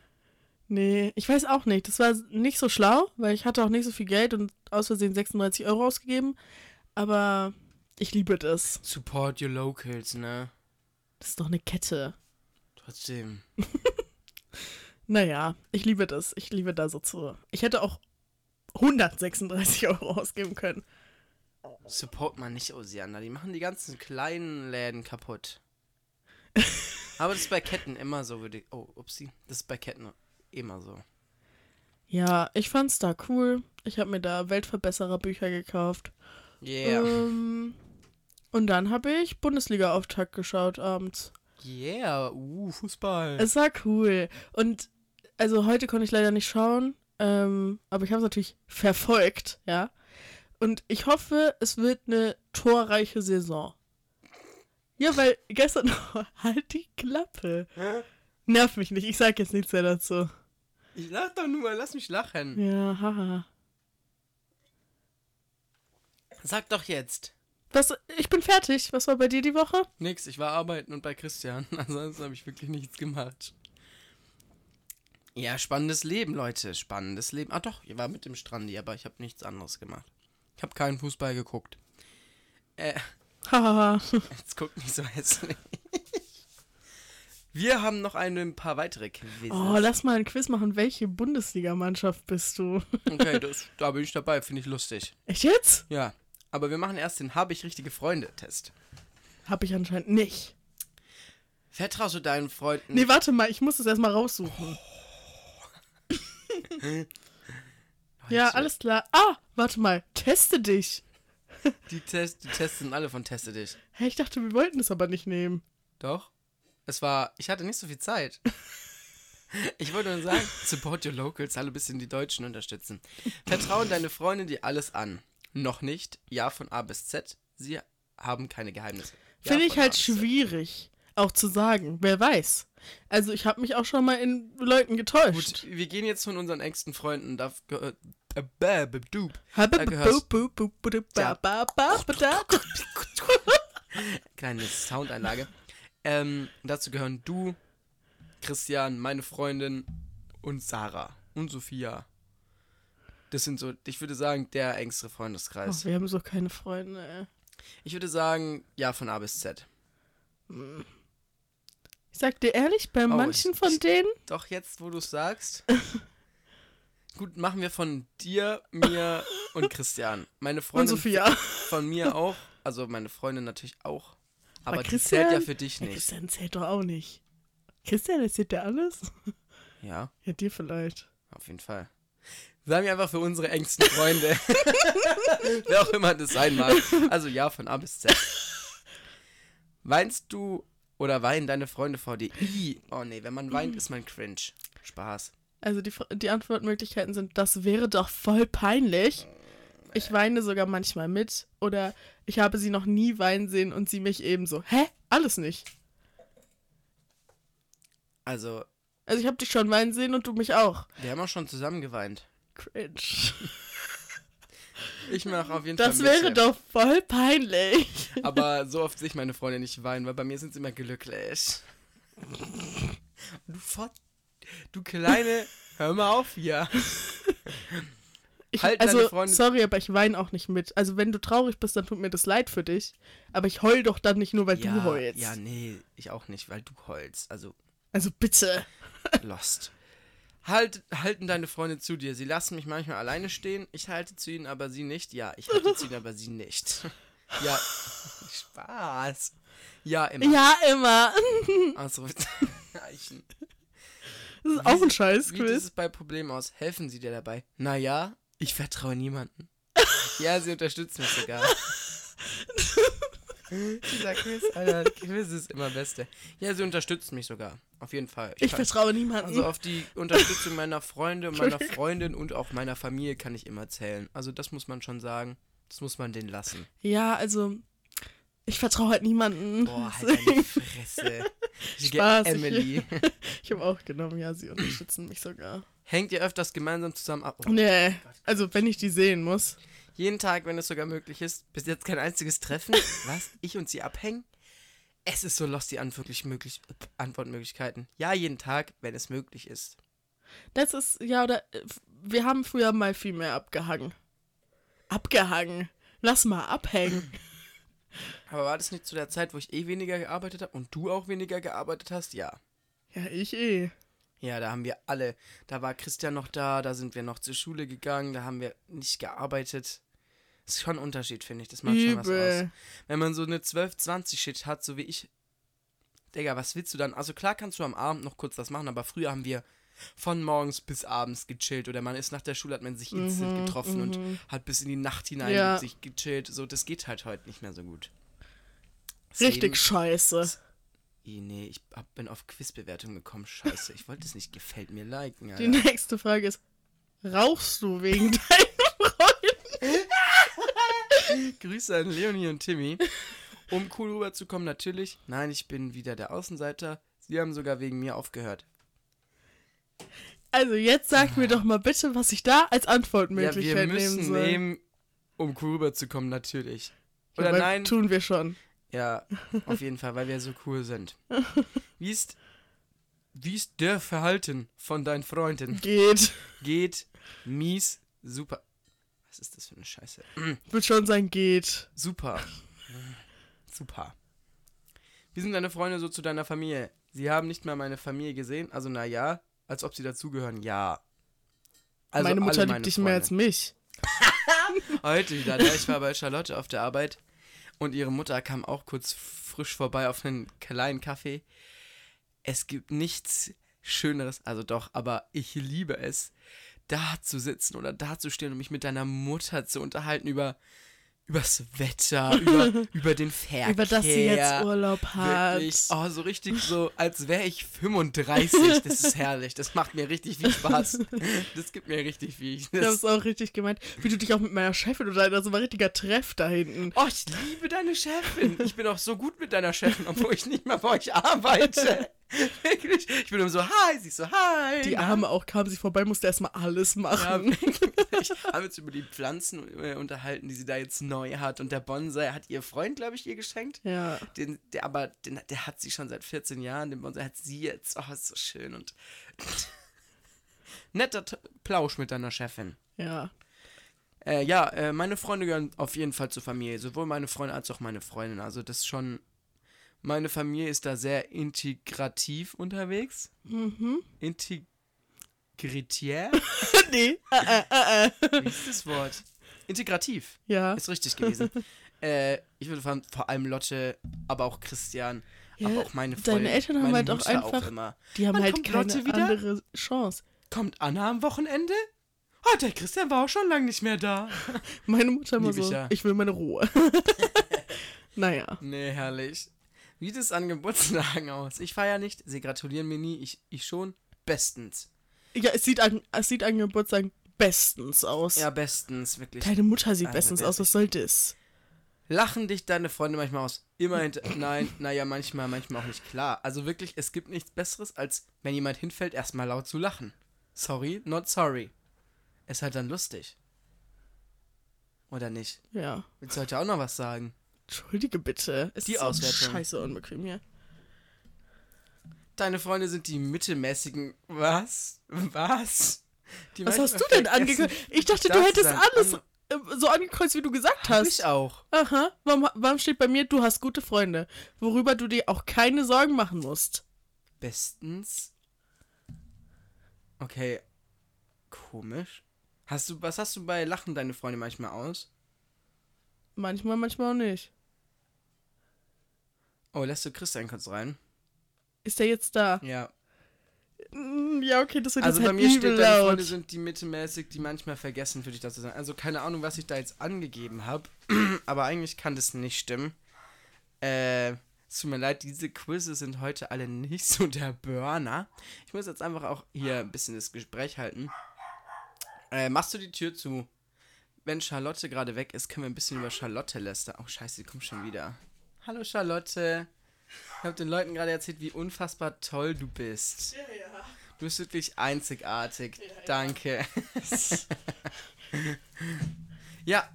Nee, ich weiß auch nicht. Das war nicht so schlau, weil ich hatte auch nicht so viel Geld und aus Versehen 36 Euro ausgegeben. Aber ich liebe das. Support your locals, ne? Das ist doch eine Kette. Trotzdem. Naja, ich liebe das. Ich liebe da so zu. Ich hätte auch 136 Euro ausgeben können. Support mal nicht Osiander. Die machen die ganzen kleinen Läden kaputt. Aber das ist bei Ketten immer so, würde ich. Oh, upsie. Das ist bei Ketten immer so. Ja, ich fand's da cool. Ich habe mir da Weltverbesserer-Bücher gekauft. Yeah. Ähm, und dann habe ich Bundesliga-Auftakt geschaut abends. Yeah. Uh, Fußball. Es war cool. Und also heute konnte ich leider nicht schauen, ähm, aber ich habe es natürlich verfolgt, ja. Und ich hoffe, es wird eine torreiche Saison. Ja, weil gestern halt die Klappe. Nerv mich nicht, ich sag jetzt nichts mehr dazu. Ich lach doch nur, lass mich lachen. Ja, haha. Sag doch jetzt. Was, ich bin fertig. Was war bei dir die Woche? Nix, ich war arbeiten und bei Christian. Ansonsten habe ich wirklich nichts gemacht. Ja, spannendes Leben, Leute. Spannendes Leben. Ah doch, ihr war mit dem Strandi, aber ich habe nichts anderes gemacht. Ich habe keinen Fußball geguckt. Äh, Hahaha. jetzt guckt nicht so hässlich. Wir haben noch ein, ein paar weitere Quizzes. oh, lass mal ein Quiz machen. Welche Bundesligamannschaft bist du? Okay, das, da bin ich dabei, finde ich lustig. Echt jetzt? Ja, aber wir machen erst den Habe ich richtige Freunde-Test. Hab ich anscheinend nicht. Vertraust du deinen Freunden? Nee, warte mal, ich muss das erstmal raussuchen. ja, alles klar. Ah, warte mal. Teste dich. Die, Test, die Tests sind alle von Teste dich. Hä, ich dachte, wir wollten es aber nicht nehmen. Doch. Es war, ich hatte nicht so viel Zeit. Ich wollte nur sagen, support your locals, alle ein bisschen die Deutschen unterstützen. Vertrauen deine Freunde dir alles an. Noch nicht. Ja von A bis Z. Sie haben keine Geheimnisse. Ja Finde ich halt schwierig, auch zu sagen. Wer weiß. Also, ich habe mich auch schon mal in Leuten getäuscht. Gut, wir gehen jetzt von unseren engsten Freunden. Da gehört. Äh. Kleine Soundeinlage. Ähm, dazu gehören du, Christian, meine Freundin und Sarah und Sophia. Das sind so, ich würde sagen, der engste Oh, Freundeskreis. wir haben so keine Freunde, ey. Ich würde sagen, ja, von A bis Z. Ich sag dir ehrlich, bei manchen ich- von ich- denen. Doch jetzt, wo du es sagst. Gut, machen wir von dir, mir und Christian. Meine Und Freundin Sophia. von mir auch. Also meine Freundin natürlich auch. Aber, Aber die zählt ja Christian? für dich Ja, nicht. Christian zählt doch auch nicht. Christian, erzählt der alles? Ja, Ja, dir vielleicht. auf jeden Fall. Sagen wir einfach für unsere engsten Freunde. Wer auch immer das sein mag. Also ja, von A bis Z. Weinst du oder weinen deine Freunde vor dir? I. Oh nee, wenn man weint, ist man cringe. Spaß. Also die, die Antwortmöglichkeiten sind, das wäre doch voll peinlich. Ich weine sogar manchmal mit. Oder ich habe sie noch nie weinen sehen und sie mich ebenso. Hä? Alles nicht. Also, Also ich habe dich schon weinen sehen und du mich auch. wir haben auch schon zusammen geweint. Cringe. Ich mache auf jeden Das Fall wäre mit. doch voll peinlich. Aber so oft sehe ich meine Freunde nicht weinen, weil bei mir sind sie immer glücklich. Du, Fott, du kleine, hör mal auf hier. Ich, Halt also, sorry, aber ich weine auch nicht mit. Also, wenn du traurig bist, dann tut mir das leid für dich. Aber ich heul doch dann nicht nur, weil ja, du heulst. Ja, nee, ich auch nicht, weil du heulst. Also, Also, bitte. lost. Halt, halten deine Freunde zu dir. Sie lassen mich manchmal alleine stehen. Ich halte zu ihnen, aber sie nicht. Ja, ich halte zu ihnen, aber sie nicht. Ja, Spaß. Ja, immer. Ja, immer. Also, Eichen. Das ist auch ein Wie sieht es bei Problemen aus? Helfen sie dir dabei? Naja, ich vertraue niemanden. ja, sie unterstützen mich sogar. Dieser Quiz, Alter, Quiz ist immer Beste. Ja, sie unterstützen mich sogar. Auf jeden Fall. Ich kann- vertraue niemandem. also auf die Unterstützung meiner Freunde, meiner. Freundin und auch meiner Familie kann ich immer zählen. Also das muss man schon sagen. Das muss man denen lassen. ja, also, ich vertraue halt niemanden. Boah, halt deine Fresse. Spaß, ich- Emily. Ich habe auch genommen, ja, sie unterstützen mich sogar. Hängt ihr öfters gemeinsam zusammen ab? Oh, Nee, also wenn ich die sehen muss. Jeden Tag, wenn es sogar möglich ist. Bis jetzt kein einziges Treffen. Was? Ich und sie abhängen? Es ist so lost, die Antwort möglich Antwortmöglichkeiten. Ja, jeden Tag, wenn es möglich ist. Das ist, ja, oder, äh, wir haben früher mal viel mehr abgehangen. Abgehangen. Lass mal abhängen. Aber war das nicht zu der Zeit, wo ich eh weniger gearbeitet habe und du auch weniger gearbeitet hast? Ja. Ja, ich eh. Ja, da haben wir alle. Da war Christian noch da, da sind wir noch zur Schule gegangen, da haben wir nicht gearbeitet. Das ist schon ein Unterschied, finde ich. Das macht schon was aus. Übel. Wenn man so eine 12-20-Shit hat, so wie ich. Digga, was willst du dann? Also klar kannst du am Abend noch kurz was machen, aber früher haben wir von morgens bis abends gechillt oder man ist nach der Schule, hat man sich instant getroffen und hat bis in die Nacht hinein Mhm, Ja. sich gechillt. So, das geht halt heute nicht mehr so gut. Richtig Deswegen- scheiße. Nee, ich hab, bin auf Quizbewertung gekommen. Scheiße, ich wollte es nicht gefällt mir liken. Die Alter. nächste Frage ist: Rauchst du wegen deinen Freunden? Grüße an Leonie und Timmy. Um cool rüberzukommen, natürlich. Nein, ich bin wieder der Außenseiter. Sie haben sogar wegen mir aufgehört. Also, jetzt sag mir doch mal bitte, was ich da als Ja, wir Antwortmöglichkeit müssen nehmen soll. nehmen, um cool rüberzukommen, natürlich. Ja, Oder weil nein? Tun wir schon. Ja, auf jeden Fall, weil wir so cool sind. Wie ist, wie ist der Verhalten von deinen Freunden? Geht. Geht mies, super. Was ist das für eine Scheiße? Würde schon sein, geht. Super. Super. Wie sind deine Freunde so zu deiner Familie? Sie haben nicht mal meine Familie gesehen, also na ja, als ob sie dazugehören, ja. Also meine Mutter alle liebt meine dich mehr als mich. Heute wieder, ich war bei Charlotte auf der Arbeit und ihre Mutter kam auch kurz frisch vorbei auf einen kleinen Kaffee. Es gibt nichts Schöneres, also doch, aber ich liebe es, da zu sitzen oder da zu stehen und mich mit deiner Mutter zu unterhalten über übers Wetter, über, über den Verkehr. Über das sie jetzt Urlaub hat. Wirklich, oh, so richtig so, als wäre ich 35. Das ist herrlich. Das macht mir richtig viel Spaß. Das gibt mir richtig viel. Ich Das, hab's auch richtig gemeint. Wie du dich auch mit meiner Chefin hast. Das war ein richtiger Treff da hinten. Oh, ich liebe deine Chefin. Ich bin auch so gut mit deiner Chefin, obwohl ich nicht mal bei euch arbeite. Wirklich. Ich bin immer so, hi, sie ist so, hi. Die? Arme auch kam sie vorbei, musste erstmal alles Ja, machen. ich habe jetzt über die Pflanzen äh, unterhalten, die sie da jetzt neu hat. Und der Bonsai hat ihr Freund, glaube ich, ihr geschenkt. Ja. Den, der aber, den, der hat sie schon seit 14 Jahren. Den Bonsai hat sie jetzt. Oh, ist so schön. Und netter Plausch mit deiner Chefin. Ja. Äh, ja, äh, meine Freunde gehören auf jeden Fall zur Familie. Sowohl meine Freunde als auch meine Freundin. Also das ist schon. Meine Familie ist da sehr integrativ unterwegs. Mhm. Integritiär? nee. Äh, äh, äh. Wie ist das Wort? Integrativ. Ja. Ist richtig gewesen. äh, ich würde vor, vor allem Lotte, aber auch Christian, Ja, aber auch meine deine Freunde. Eltern haben halt auch Mutter einfach- immer. Die haben Wann halt keine andere Chance. Kommt Anna am Wochenende? Oh, der Christian war auch schon lange nicht mehr da. Meine Mutter immer Lieb ich so, ja. ich will meine Ruhe. naja. Nee, herrlich. Wie sieht es an Geburtstagen aus? Ich feiere nicht, sie gratulieren mir nie, ich, ich schon. Bestens. Ja, es sieht an, es sieht an Geburtstag bestens aus. Ja, bestens, wirklich. Deine Mutter sieht Also bestens aus, was soll das? Lachen dich deine Freunde manchmal aus? Immer hinter. Nein, naja, manchmal, manchmal auch nicht klar. Also wirklich, es gibt nichts Besseres, als wenn jemand hinfällt, erstmal laut zu lachen. Sorry, not sorry. Ist halt dann lustig. Oder nicht? Ja. Willst du heute auch noch was sagen? Entschuldige bitte. Es Die ist Auswertung. scheiße unbequem hier. Deine Freunde sind die mittelmäßigen. Was? Was? Die Was hast du denn angekreuzt? Ich dachte, du hättest alles an- äh, so angekreuzt, wie du gesagt hast. ich auch. Aha. Warum, warum steht bei mir, du hast gute Freunde, worüber du dir auch keine Sorgen machen musst? Bestens. Okay. Komisch. Hast du, was hast du bei Lachen deine Freunde manchmal aus? Manchmal, manchmal auch nicht. Oh, lässt du Christian kurz rein? Ist der jetzt da? Ja. Mm, Ja, okay, das wird Also bei halt mir steht, deine. Freunde sind die mittelmäßig, die manchmal vergessen, würde ich dazu sagen. Also keine Ahnung, was ich da jetzt angegeben habe. Aber eigentlich kann das nicht stimmen. Äh, es tut mir leid, diese Quizze sind heute alle nicht so der Burner. Ich muss jetzt einfach auch hier ein bisschen das Gespräch halten. Äh, machst du die Tür zu? Wenn Charlotte gerade weg ist, können wir ein bisschen über Charlotte lästern. Oh, scheiße, die kommt schon wieder. Hallo Charlotte. Ich habe den Leuten gerade erzählt, wie unfassbar toll du bist. Ja, ja. Du bist wirklich einzigartig. Danke. ja,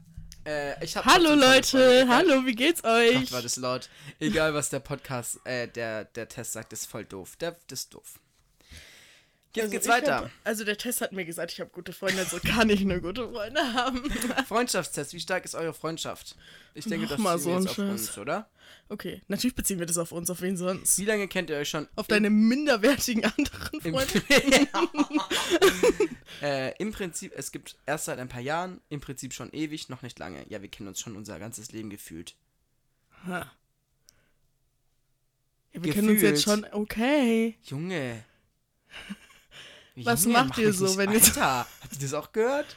äh, ich habe. Hallo Leute, hallo, wie geht's euch? Gott, war das laut. Egal, was der Podcast, äh, der, der Test sagt, ist voll doof. Der, das ist doof. Jetzt Also geht's weiter. Hab, also der Test hat mir gesagt, ich habe gute Freunde, also kann ich nur gute Freunde haben. Freundschaftstest, wie stark ist eure Freundschaft? Ich denke, das Nochmal ziehen so jetzt auf uns, oder? Okay, natürlich beziehen wir das auf uns, auf wen sonst? Wie lange kennt ihr euch schon? Auf deine minderwertigen anderen Freunde? äh, Im Prinzip, es gibt erst seit ein paar Jahren, im Prinzip schon ewig, noch nicht lange. Ja, wir kennen uns schon unser ganzes Leben gefühlt. Ha. Ja, wir kennen uns jetzt Gefühlt. schon. Okay. Junge. Was Junge, macht mach ihr so, wenn ihr- Alter, habt ihr das auch gehört?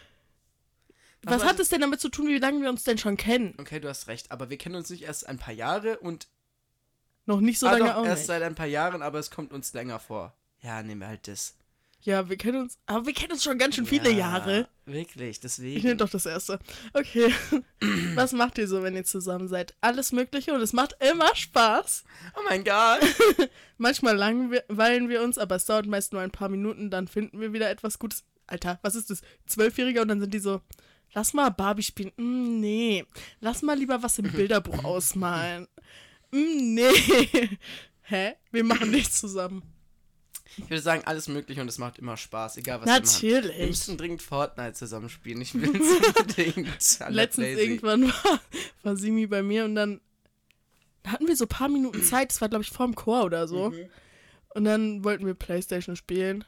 Was war hat es denn damit zu tun, wie lange wir uns denn schon kennen? Okay, du hast recht, aber wir kennen uns nicht erst ein paar Jahre und Noch nicht so ah, lange doch, auch erst nicht. seit ein paar Jahren, aber es kommt uns länger vor. Ja, nehmen wir halt das. Ja, wir kennen uns. Aber wir kennen uns schon ganz schön viele ja, Jahre. Wirklich, deswegen. Ich nehme doch das erste. Okay. Was macht ihr so, wenn ihr zusammen seid? Alles Mögliche und es macht immer Spaß. Oh mein Gott. Manchmal langweilen wir uns, aber es dauert meist nur ein paar Minuten, dann finden wir wieder etwas Gutes. Alter, was ist das? Zwölfjähriger und dann sind die so, lass mal Barbie spielen. Mm, nee. Lass mal lieber was im Bilderbuch ausmalen. Mm, nee. Hä? Wir machen nichts zusammen. Ich würde sagen, alles mögliche und es macht immer Spaß, egal was wir machen. Wir Natürlich. müssen dringend Fortnite zusammen spielen. Ich will es unbedingt. Letztens irgendwann war, war Simi bei mir und dann hatten wir so ein paar Minuten Zeit. Das war, glaube ich, vorm Chor oder so. Mhm. Und dann wollten wir Playstation spielen.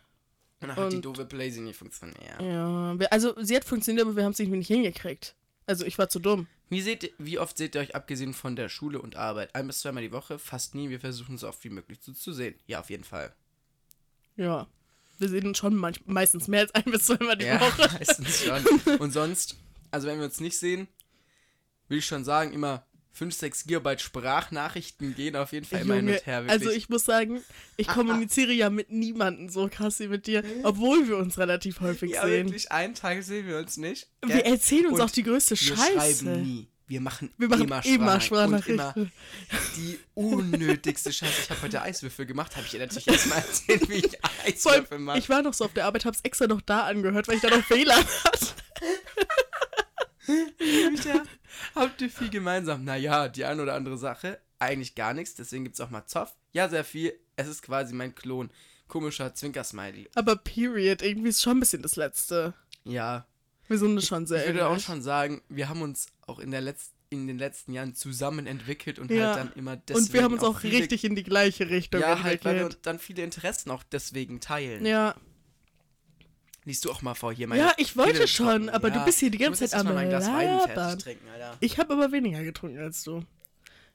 Und dann hat die und- doofe Blazy nicht funktioniert. Ja, also sie hat funktioniert, aber wir haben es irgendwie nicht hingekriegt. Also ich war zu dumm. Wie, seht wie oft seht ihr euch abgesehen von der Schule und Arbeit? Ein bis zweimal die Woche? Fast nie. Wir versuchen so oft wie möglich zu, zu sehen. Ja, auf jeden Fall. Ja. Wir sehen uns schon manch, meistens mehr als ein bis zweimal die ja, Woche. meistens schon. Und sonst, also wenn wir uns nicht sehen, will ich schon sagen, immer 5, 6 Gigabyte Sprachnachrichten gehen auf jeden Fall immer hin und her. Wirklich. also ich muss sagen, ich kommuniziere ja mit niemandem so krass wie mit dir, obwohl wir uns relativ häufig ja, sehen. wirklich, einen Tag sehen wir uns nicht. Wir erzählen uns Und auch die größte wir Scheiße. schreiben nie. Wir machen, Wir machen immer, immer Sprachnachrichten. Und Sprachnachrichten. immer die unnötigste Scheiße. Ich habe heute Eiswürfel gemacht, habe ich ihr natürlich erstmal erzählt, wie ich Eiswürfel mache. ich war noch so auf der Arbeit, hab's extra noch da angehört, weil ich da noch WLAN hatte. Ja, habt ihr viel gemeinsam? Naja, die eine oder andere Sache. Eigentlich gar nichts, deswegen gibt's auch mal Zoff. Ja, sehr viel. Es ist quasi mein Klon. Komischer Zwinker-Smiley. Aber Period, irgendwie ist schon ein bisschen das Letzte. Ja, Wir sind schon sehr ich würde auch schon sagen, wir haben uns auch in, der Letz in den letzten Jahren zusammen entwickelt und Ja. halt dann immer deswegen Und wir haben uns auch viele, richtig in die gleiche Richtung Ja, halt, weil wir entwickelt. dann viele Interessen auch deswegen teilen. Ja. Liest du auch mal vor hier meine ja, ich wollte schon, aber du Ja, bist hier die ganze Zeit am mein Glas Wein trinken, Alter. Ich habe aber weniger getrunken als du.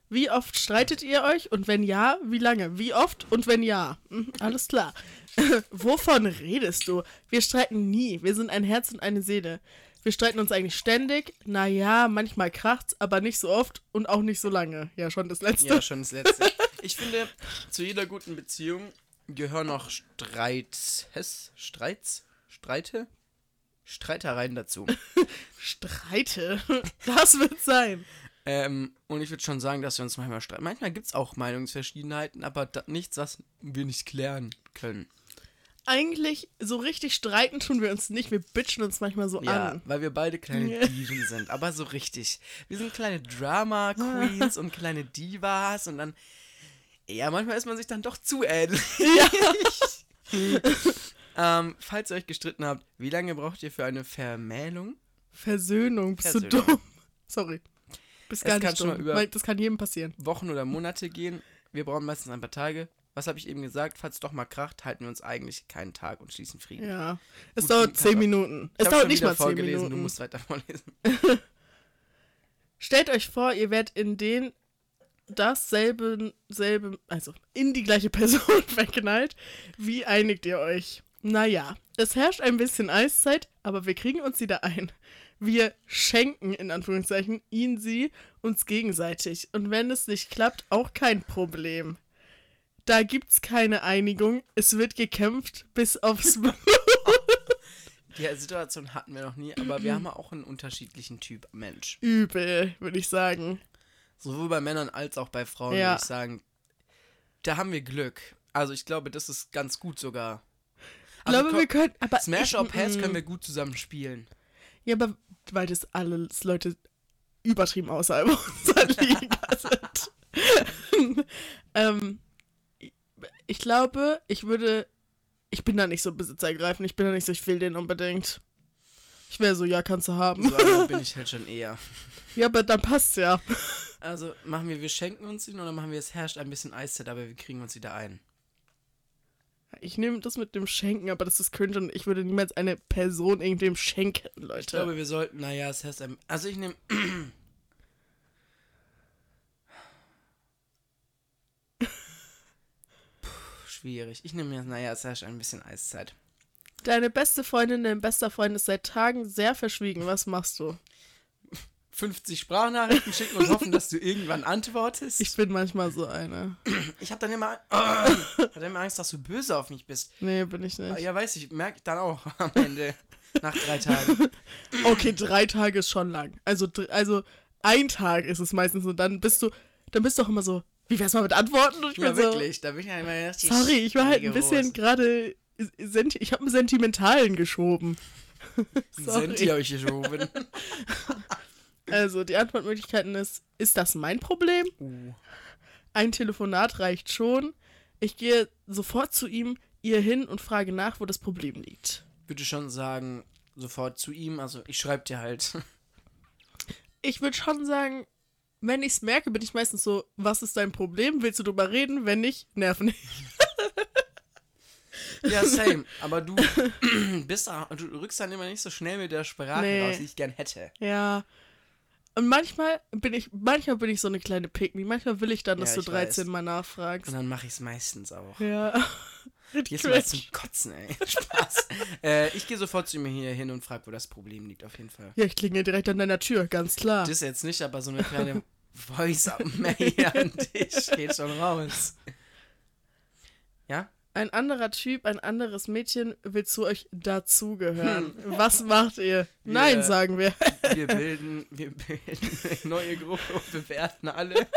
Wie oft streitet ihr euch? Und wenn ja, wie lange? Wie oft? Und wenn ja? Hm, alles klar. Wovon redest du? Wir streiten nie. Wir sind ein Herz und eine Seele. Wir streiten uns eigentlich ständig. Naja, manchmal kracht's, aber nicht so oft und auch nicht so lange. Ja, schon das letzte. Ja, schon das letzte. Ich finde, zu jeder guten Beziehung gehören noch Streits, Streits, Streite, Streitereien dazu. Streite. Das wird sein. ähm, und ich würde schon sagen, dass wir uns manchmal streiten. Manchmal gibt es auch Meinungsverschiedenheiten, aber nichts, was wir nicht klären können. Eigentlich so richtig streiten tun wir uns nicht. Wir bitchen uns manchmal so Ja, an. weil wir beide kleine Ja. Diven sind, aber so richtig. Wir sind kleine Drama Queens und kleine Divas und dann ja, manchmal ist man sich dann doch zu ähnlich. ähm, falls ihr euch gestritten habt, wie lange braucht ihr für eine Vermählung? Versöhnung, bist du Versöhnung. dumm? Sorry. Bist Es gar kann nicht dumm. Das kann jedem passieren. Wochen oder Monate gehen. Wir brauchen meistens ein paar Tage. Was habe ich eben gesagt? Falls es doch mal kracht, halten wir uns eigentlich keinen Tag und schließen Frieden. Ja. Es Gut, dauert kann zehn Minuten. Es dauert nicht mal zehn vorgelesen, Minuten. du musst weiter vorlesen. Stellt euch vor, ihr werdet in den dasselbe, selbe, also in die gleiche Person verknallt. Wie einigt ihr euch? Naja, es herrscht ein bisschen Eiszeit, aber wir kriegen uns wieder ein. Wir schenken, in Anführungszeichen, ihn, sie uns gegenseitig. Und wenn es nicht klappt, auch kein Problem. Da gibt's keine Einigung. Es wird gekämpft bis aufs Blut. Die Situation hatten wir noch nie, aber wir haben auch einen unterschiedlichen Typ Mensch. Übel, würde ich sagen. Sowohl bei Männern als auch bei Frauen, Ja. würde ich sagen. Da haben wir Glück. Also ich glaube, das ist ganz gut sogar. Ich glaube, komm, wir können. Aber Smash ich, or Pass mm, können wir gut zusammen spielen. Ja, aber weil das alles Leute übertrieben außerhalb unserer Liga sind. ähm, ich glaube, ich würde. Ich bin da nicht so besitzergreifend. Ich bin da nicht so, ich will den unbedingt. Ich wäre so, ja, kannst du haben. So bin ich halt schon eher. Ja, aber dann passt's ja. Also machen wir, wir schenken uns ihn oder machen wir, es herrscht ein bisschen Eiszeit, aber wir kriegen uns wieder ein. Ich nehme das mit dem Schenken, aber das ist cringe und ich würde niemals eine Person irgendwem schenken, Leute. Ich glaube, wir sollten, naja, es herrscht ein. Also ich nehme. schwierig. Ich nehme mir, naja, es herrscht ein bisschen Eiszeit. Deine beste Freundin, dein bester Freund ist seit Tagen sehr verschwiegen. Was machst du? 50 Sprachnachrichten schicken und hoffen, dass du irgendwann antwortest. Ich bin manchmal so eine. Ich habe dann immer, hab dann immer Angst, dass du böse auf mich bist. Nee, bin ich nicht. Ja, weiß ich, merke ich dann auch am Ende. Nach drei Tagen. Okay, drei Tage ist schon lang. Also, also ein Tag ist es meistens und dann bist du, dann bist du auch immer so, wie wär's mal mit Antworten? Und ich Ja, bin so, wirklich. Da bin ich ja immer sorry, ich war halt ein bisschen gerade, senti ich habe einen Sentimentalen geschoben. Sind die euch geschoben? Also, die Antwortmöglichkeiten ist, ist das mein Problem? Uh. Ein Telefonat reicht schon. Ich gehe sofort zu ihm, ihr hin und frage nach, wo das Problem liegt. Würde schon sagen, sofort zu ihm. Also, ich schreibe dir halt. Ich würde schon sagen, wenn ich es merke, bin ich meistens so, was ist dein Problem? Willst du drüber reden? Wenn nicht, nerven nicht. Ja, same. Aber du bist da, du rückst dann immer nicht so schnell mit der Sprache Nee. raus, die ich gern hätte. Ja. Und manchmal bin ich, manchmal bin ich so eine kleine Pick Manchmal will ich dann, dass Ja, du ich 13 weiß. mal nachfragst. Und dann mache ich es meistens auch. Ja. Jetzt mal zum Kotzen, ey. Spaß. äh, ich gehe sofort zu mir hier hin und frage, wo das Problem liegt, auf jeden Fall. Ja, ich klinge direkt an deiner Tür, ganz klar. Das jetzt nicht, aber so eine kleine Voice-Up-Mail an dich geht schon raus. Ja? Ein anderer Typ, ein anderes Mädchen will zu euch dazugehören. Was macht ihr? Nein, sagen wir. Wir bilden, wir bilden eine neue Gruppe und bewerten alle.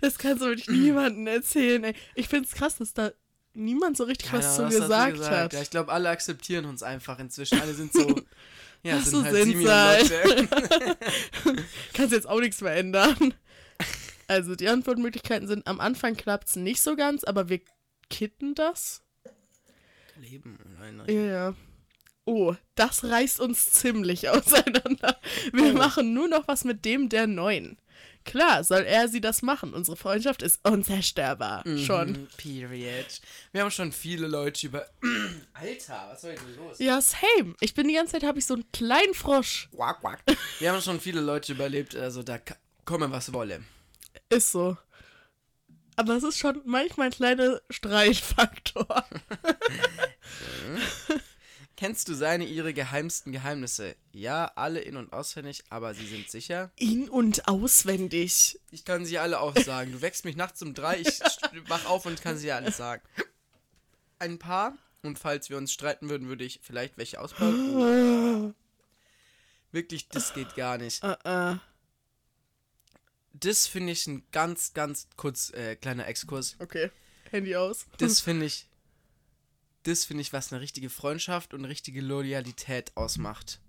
Das kannst du wirklich niemandem erzählen, ey. Ich find's krass, dass da niemand so richtig was zu Keiner, gesagt, dazu hat. Ja, ich glaube, alle akzeptieren uns einfach inzwischen. Alle sind so. Ja, Ach sind so, halt sind's Simi halt. Kannst jetzt auch nichts mehr ändern. Also, die Antwortmöglichkeiten sind, am Anfang klappt's nicht so ganz, aber wir kitten das. Leben allein. Ja, ja. Oh, das reißt uns ziemlich auseinander. Wir Oh. machen nur noch was mit dem der Neuen. Klar, soll er sie das machen. Unsere Freundschaft ist unzerstörbar. Schon. Mhm, Period. Wir haben schon viele Leute über. Alter, was war denn los? Ja, same. Ich bin die ganze Zeit, habe ich so einen kleinen Frosch. Quack, quack. Wir haben schon viele Leute überlebt, also da komme was wolle. Ist so. Aber es ist schon manchmal ein kleiner Streitfaktor. Kennst du seine, ihre geheimsten Geheimnisse? Ja, alle in- und auswendig, aber sie sind sicher. In- und auswendig. Ich kann sie alle auch sagen. Du wächst mich nachts um drei, ich wach auf und kann sie alles sagen. Ein paar, und falls wir uns streiten würden, würde ich vielleicht welche ausbauen. Wirklich, das geht gar nicht. Uh -uh. Das finde ich ein ganz, ganz kurz, äh, kleiner Exkurs. Okay. Handy aus. Das finde ich, das finde ich, was eine richtige Freundschaft und eine richtige Loyalität ausmacht.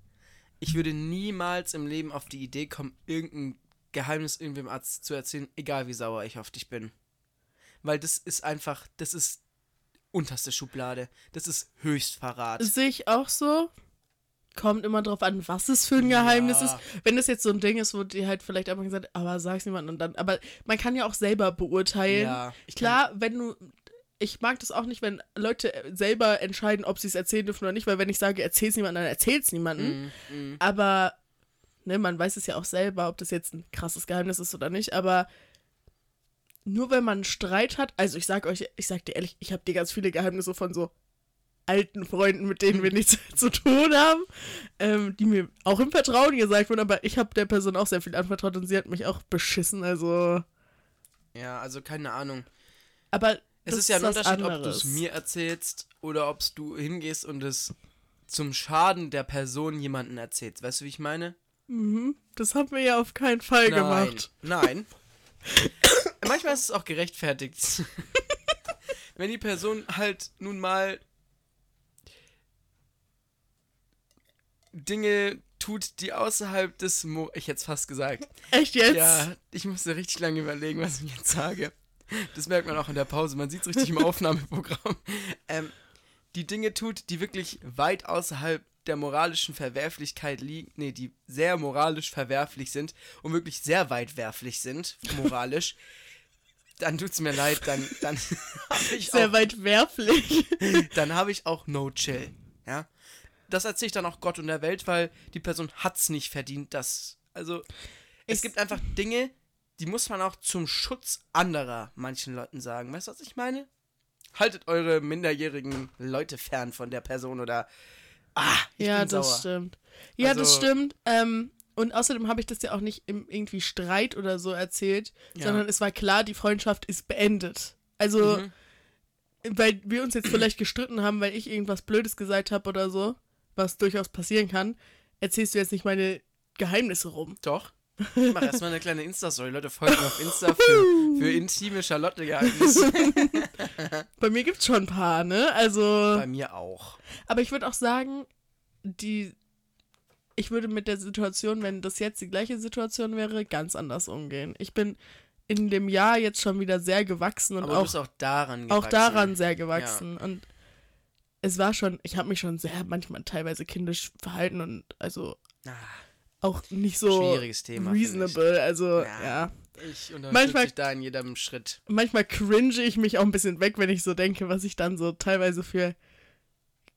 Ich würde niemals im Leben auf die Idee kommen, irgendein Geheimnis irgendwem Arzt zu erzählen, egal wie sauer ich auf dich bin. Weil das ist einfach, das ist unterste Schublade. Das ist Höchstverrat. Sehe ich auch so. Kommt immer drauf an, was es für ein Geheimnis Ja. ist. Wenn das jetzt so ein Ding ist, wo die halt vielleicht einfach gesagt, aber sag's niemandem und dann. Aber man kann ja auch selber beurteilen. Ja, Klar, wenn du. Ich mag das auch nicht, wenn Leute selber entscheiden, ob sie es erzählen dürfen oder nicht, weil wenn ich sage, erzähl's niemandem, dann erzähl's niemandem. Mm, mm. Aber, ne, man weiß es ja auch selber, ob das jetzt ein krasses Geheimnis ist oder nicht, aber nur wenn man einen Streit hat, also ich sag euch, ich sag dir ehrlich, ich habe dir ganz viele Geheimnisse von so alten Freunden, mit denen wir nichts zu tun haben, ähm, die mir auch im Vertrauen gesagt wurden, aber ich habe der Person auch sehr viel anvertraut und sie hat mich auch beschissen, also. Ja, also keine Ahnung. Aber Es ist ja ein Unterschied, ob du anderes. es mir erzählst oder ob du hingehst und es zum Schaden der Person jemanden erzählst. Weißt du, wie ich meine? Mhm, das haben wir ja auf keinen Fall gemacht. Nein. Manchmal ist es auch gerechtfertigt. Wenn die Person halt nun mal Dinge tut, die außerhalb des Mo ich hätte es fast gesagt. Echt jetzt? Ja, ich musste richtig lange überlegen, was ich jetzt sage. Das merkt man auch in der Pause. Man sieht es richtig im Aufnahmeprogramm. Ähm, die Dinge tut, die wirklich weit außerhalb der moralischen Verwerflichkeit liegen, nee, die sehr moralisch verwerflich sind und wirklich sehr weitwerflich sind, moralisch, dann tut's mir leid, dann, dann habe ich, Sehr auch- weit werflich. dann hab ich auch No Chill. Ja? Das erzähle ich dann auch Gott und der Welt, weil die Person hat's nicht verdient, dass. Also, es Es- gibt einfach Dinge, die muss man auch zum Schutz anderer manchen Leuten sagen. Weißt du, was ich meine? Haltet eure minderjährigen Leute fern von der Person oder. Ah, ich ja, bin das sauer. stimmt. Ja, das Also- stimmt. Ähm, und außerdem habe ich das ja auch nicht im irgendwie Streit oder so erzählt, Ja. sondern es war klar, die Freundschaft ist beendet. Also, Mhm. weil wir uns jetzt vielleicht gestritten haben, weil ich irgendwas Blödes gesagt habe oder so, was durchaus passieren kann, erzählst du jetzt nicht meine Geheimnisse rum. Doch. Ich mach erstmal eine kleine Insta-Story. Leute, folgt mir auf Insta für, für intime Charlotte-Geheimnisse. Bei mir gibt's schon ein paar, ne? Also, Bei mir auch. aber ich würde auch sagen, die ich würde mit der Situation, wenn das jetzt die gleiche Situation wäre, ganz anders umgehen. Ich bin in dem Jahr jetzt schon wieder sehr gewachsen und Aber du auch, bist auch daran auch gewachsen. daran sehr gewachsen. Und es war schon, ich habe mich schon sehr manchmal teilweise kindisch verhalten und also Ah, auch nicht so schwieriges Thema. reasonable. Also Ja. ja. Ich, unterstütze dich da in jedem Schritt. Manchmal cringe ich mich auch ein bisschen weg, wenn ich so denke, was ich dann so teilweise für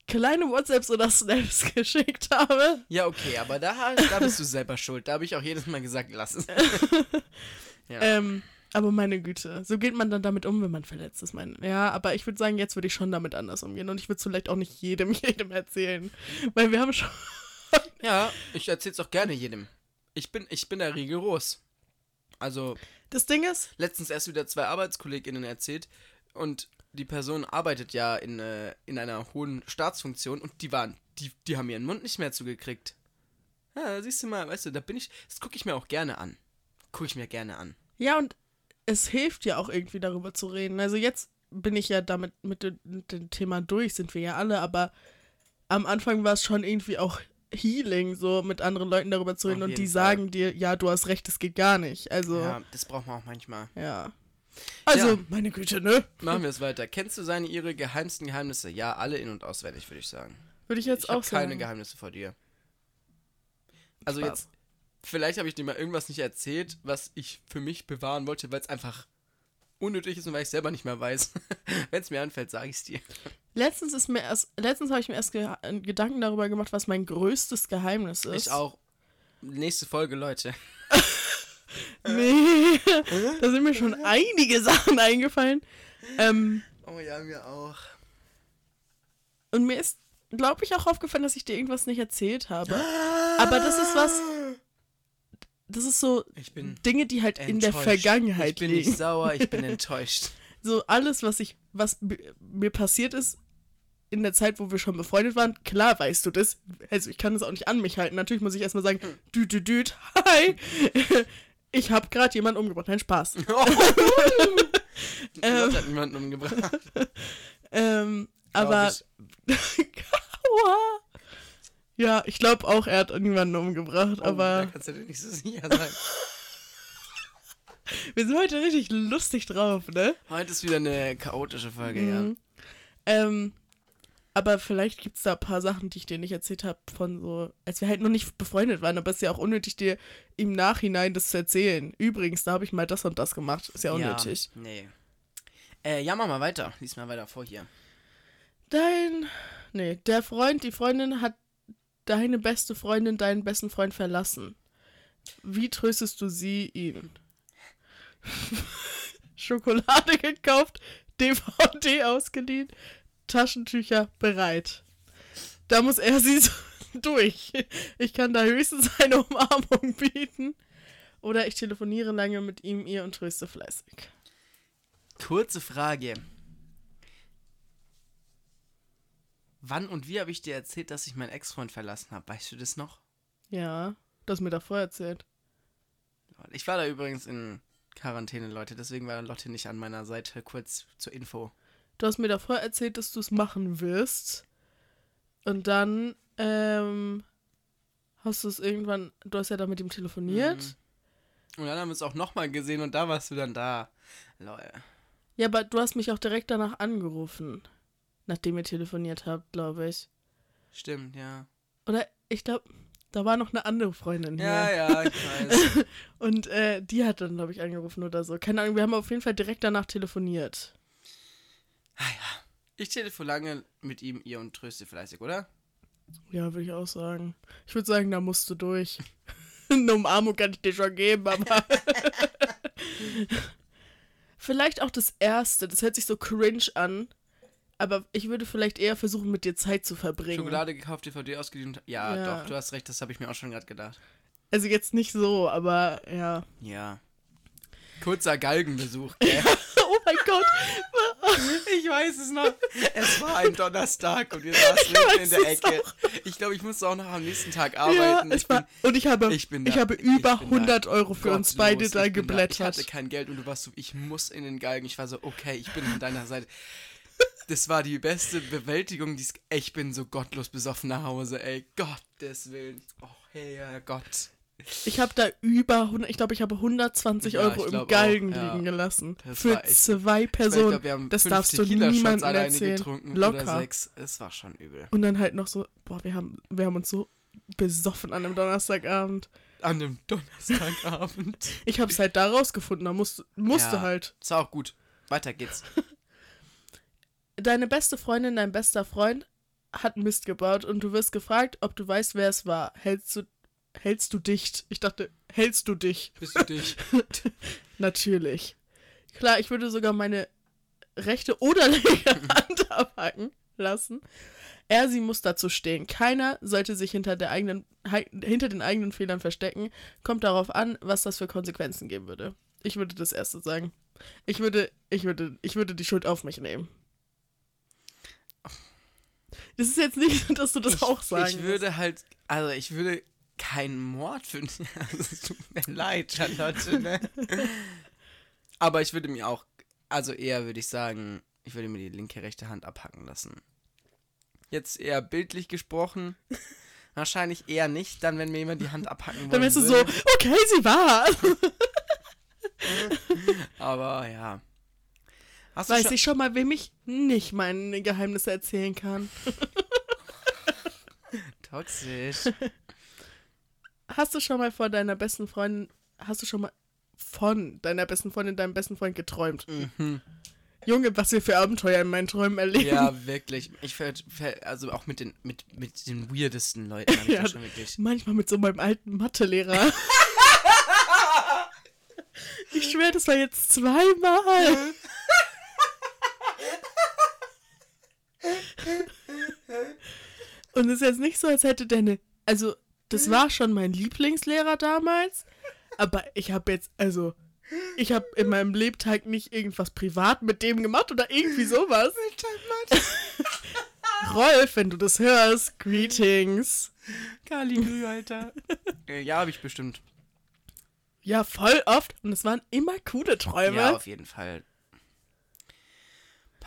kleine WhatsApps oder Snaps geschickt habe. Ja, okay, aber da, da bist du selber schuld. Da habe ich auch jedes Mal gesagt, lass es. ja. Ähm, aber meine Güte, so geht man dann damit um, wenn man verletzt ist. Mein, ja, aber ich würde sagen, jetzt würde ich schon damit anders umgehen. Und ich würde es vielleicht auch nicht jedem, jedem erzählen. Weil wir haben schon. ja, ich erzähl's auch gerne jedem. Ich bin, ich bin da rigoros. Also, Das Ding ist, letztens erst wieder zwei ArbeitskollegInnen erzählt und die Person arbeitet ja in, äh, in einer hohen Staatsfunktion und die waren, die, die haben ihren Mund nicht mehr zugekriegt. Ja, siehst du mal, weißt du, da bin ich, das gucke ich mir auch gerne an. Gucke ich mir gerne an. ja, und es hilft ja auch irgendwie darüber zu reden. Also jetzt bin ich ja damit mit, mit dem Thema durch, sind wir ja alle, aber am Anfang war es schon irgendwie auch Healing, so mit anderen Leuten darüber zu reden und die Fall. sagen dir, ja, du hast recht, das geht gar nicht. Also, ja. Ja, das braucht man auch manchmal. Also, Ja. meine Güte, ne? Machen wir es weiter. Kennst du seine, ihre geheimsten Geheimnisse? Ja, alle in- und auswendig, würde ich sagen. Würde ich jetzt ich auch habe keine sagen. Geheimnisse vor dir. Also Spaß. jetzt, vielleicht habe ich dir mal irgendwas nicht erzählt, was ich für mich bewahren wollte, weil es einfach unnötig ist und weil ich selber nicht mehr weiß. Wenn es mir anfällt, sage ich es dir. Letztens ist mir erst, letztens habe ich mir erst ge äh, Gedanken darüber gemacht, was mein größtes Geheimnis ist. Ich auch. Nächste Folge, Leute. Nee, da sind mir schon einige Sachen eingefallen. Ähm, Oh ja, mir auch. und mir ist, glaube ich, auch aufgefallen, dass ich dir irgendwas nicht erzählt habe. Aber das ist was, das ist so Dinge, die halt in der enttäuscht. Vergangenheit Ich bin liegen. nicht sauer, ich bin enttäuscht. So alles, was ich, was mir passiert ist in der Zeit, wo wir schon befreundet waren, klar weißt du das. Also ich kann das auch nicht an mich halten. Natürlich muss ich erstmal sagen, düt, düt, düt, hi. Ich habe gerade jemanden umgebracht. Nein, Spaß. Die Leute hat niemanden umgebracht. Ähm, aber. Aua. Ja, ich glaube auch, er hat niemanden umgebracht. Oh, da aber kannst du dir nicht so sicher sein. wir sind heute richtig lustig drauf, ne? Heute ist wieder eine chaotische Folge, Mhm. Ähm, aber vielleicht gibt es da ein paar Sachen, die ich dir nicht erzählt habe, von so, als wir halt noch nicht befreundet waren, aber es ist ja auch unnötig, dir im Nachhinein das zu erzählen. Übrigens, da habe ich mal das und das gemacht. Ist ja ja. unnötig. Ja, nee. Äh, ja, mach mal weiter. Lies mal weiter vor hier. Dein. Nee, der Freund, die Freundin hat deine beste Freundin, deinen besten Freund verlassen. Wie tröstest du sie, ihn? Schokolade gekauft, DVD ausgeliehen, Taschentücher bereit. Da muss er sie so durch. Ich kann da höchstens eine Umarmung bieten. Oder ich telefoniere lange mit ihm, ihr und tröste fleißig. Kurze Frage. Wann und wie habe ich dir erzählt, dass ich meinen Ex-Freund verlassen habe? Weißt du das noch? Ja, du hast mir davor erzählt. Ich war da übrigens in Quarantäne, Leute, deswegen war Lotte nicht an meiner Seite. Kurz zur Info. Du hast mir davor erzählt, dass du es machen wirst. Und dann, ähm, hast du es irgendwann, du hast ja da mit ihm telefoniert. Mhm. Und dann haben wir es auch nochmal gesehen und da warst du dann da. Lol. Ja, aber du hast mich auch direkt danach angerufen. Nachdem ihr telefoniert habt, glaube ich. Stimmt, ja. Oder ich glaube, da war noch eine andere Freundin Ja, hier. ja, ich weiß. Und äh, die hat dann, glaube ich, angerufen oder so. Keine Ahnung, wir haben auf jeden Fall direkt danach telefoniert. ah ja. Ich telefoniere mit ihm, ihr und tröste fleißig, oder? Ja, würde ich auch sagen. Ich würde sagen, da musst du durch. Eine Umarmung kann ich dir schon geben, aber Vielleicht auch das erste. Das hört sich so cringe an. Aber ich würde vielleicht eher versuchen, mit dir Zeit zu verbringen. Schokolade gekauft, DVD ausgeliehen. Ja, Ja. doch, du hast recht, das habe ich mir auch schon gerade gedacht. Also jetzt nicht so, aber ja. Ja. Kurzer Galgenbesuch, gell? Oh mein Gott. Ich weiß es noch. Es war ein Donnerstag und wir saßen mitten in der Ecke. Ich glaube, ich musste auch noch am nächsten Tag Ja, arbeiten. es ich war, und ich habe, ich bin ich da- habe ich über bin da 100 Euro für uns gottlos. beide da Ich geblättert. ich hatte kein Geld und du warst so, ich muss in den Galgen. Ich war so, okay, ich bin an deiner Seite. Das war die beste Bewältigung. Die ich bin so gottlos besoffen nach Hause, ey. Gottes Willen. Oh, Herrgott. Ich habe da über 100, ich glaube, ich habe 120 Ja, Euro ich im glaub Galgen auch, ja. liegen gelassen. Das Für echt- zwei Ich Personen. glaub, wir haben das fünf darfst du niemandem erzählen. getrunken Locker. Es war schon übel. Und dann halt noch so, boah, wir haben, wir haben uns so besoffen an einem Donnerstagabend. An einem Donnerstagabend. Ich habe es halt da rausgefunden, da musste, musste Ja. halt. Ist auch gut. Weiter geht's. Deine beste Freundin, dein bester Freund hat Mist gebaut und du wirst gefragt, ob du weißt, wer es war. Hältst du, hältst du dicht? Ich dachte, hältst du dich? Bist du dich? Natürlich. Klar, ich würde sogar meine rechte oder linke Hand abhacken lassen. Er, sie muss dazu stehen. Keiner sollte sich hinter, der eigenen, hinter den eigenen Fehlern verstecken. Kommt darauf an, was das für Konsequenzen geben würde. Ich würde das erste sagen. Ich würde, ich würde, ich würde die Schuld auf mich nehmen. Das ist jetzt nicht, so, dass du das auch sagen Ich würde halt, also ich würde keinen Mord finden. Also, es tut mir leid, Charlotte, ne? Aber ich würde mir auch, also eher würde ich sagen, ich würde mir die linke, rechte Hand abhacken lassen. Jetzt eher bildlich gesprochen. Wahrscheinlich eher nicht, dann wenn mir jemand die Hand abhacken wollen Dann wärst du so, okay, sie war. Aber ja. Hast Weiß schon, ich schon mal, wem ich nicht meine Geheimnisse erzählen kann. Toxisch. Hast du schon mal vor deiner besten Freundin, hast du schon mal von deiner besten Freundin, deinem besten Freund geträumt? Mhm. Junge, was wir für Abenteuer in meinen Träumen erleben. Ja, wirklich. Ich ver, also auch mit den, mit, mit den weirdesten Leuten habe ich Ja. schon wirklich. Manchmal mit so meinem alten Mathelehrer. ich schwöre, das war jetzt zweimal. Und es ist jetzt nicht so, als hätte der eine. Also, das war schon mein Lieblingslehrer damals. Aber ich habe jetzt, also, ich habe in meinem Lebtag nicht irgendwas privat mit dem gemacht oder irgendwie sowas. Rolf, wenn du das hörst, greetings. Kaligrü, Alter. Äh, ja, habe ich bestimmt. Ja, voll oft. Und es waren immer coole Träume. Ja, auf jeden Fall.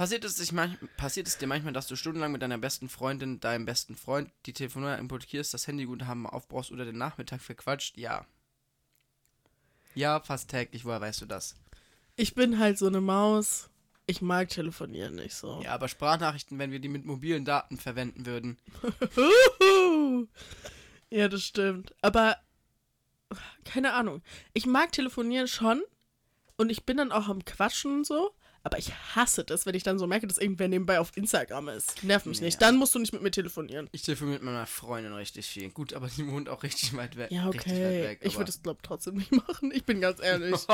Passiert es, dich manch, passiert es dir manchmal, dass du stundenlang mit deiner besten Freundin, deinem besten Freund die Telefonnummer importierst, das Handyguthaben aufbrauchst oder den Nachmittag verquatscht? Ja. Ja, fast täglich. Woher weißt du das? Ich bin halt so eine Maus. Ich mag telefonieren nicht so. Ja, aber Sprachnachrichten, wenn wir die mit mobilen Daten verwenden würden. Ja, das stimmt. Aber keine Ahnung. Ich mag telefonieren schon. Und ich bin dann auch am Quatschen und so. Aber ich hasse das, wenn ich dann so merke, dass irgendwer nebenbei auf Instagram ist. Nerv mich Nee, nicht. Dann musst du nicht mit mir telefonieren. Ich telefoniere mit meiner Freundin richtig viel. Gut, aber die wohnt auch richtig weit weg. Ja, okay. weg, ich würde es, glaube trotzdem nicht machen. Ich bin ganz ehrlich.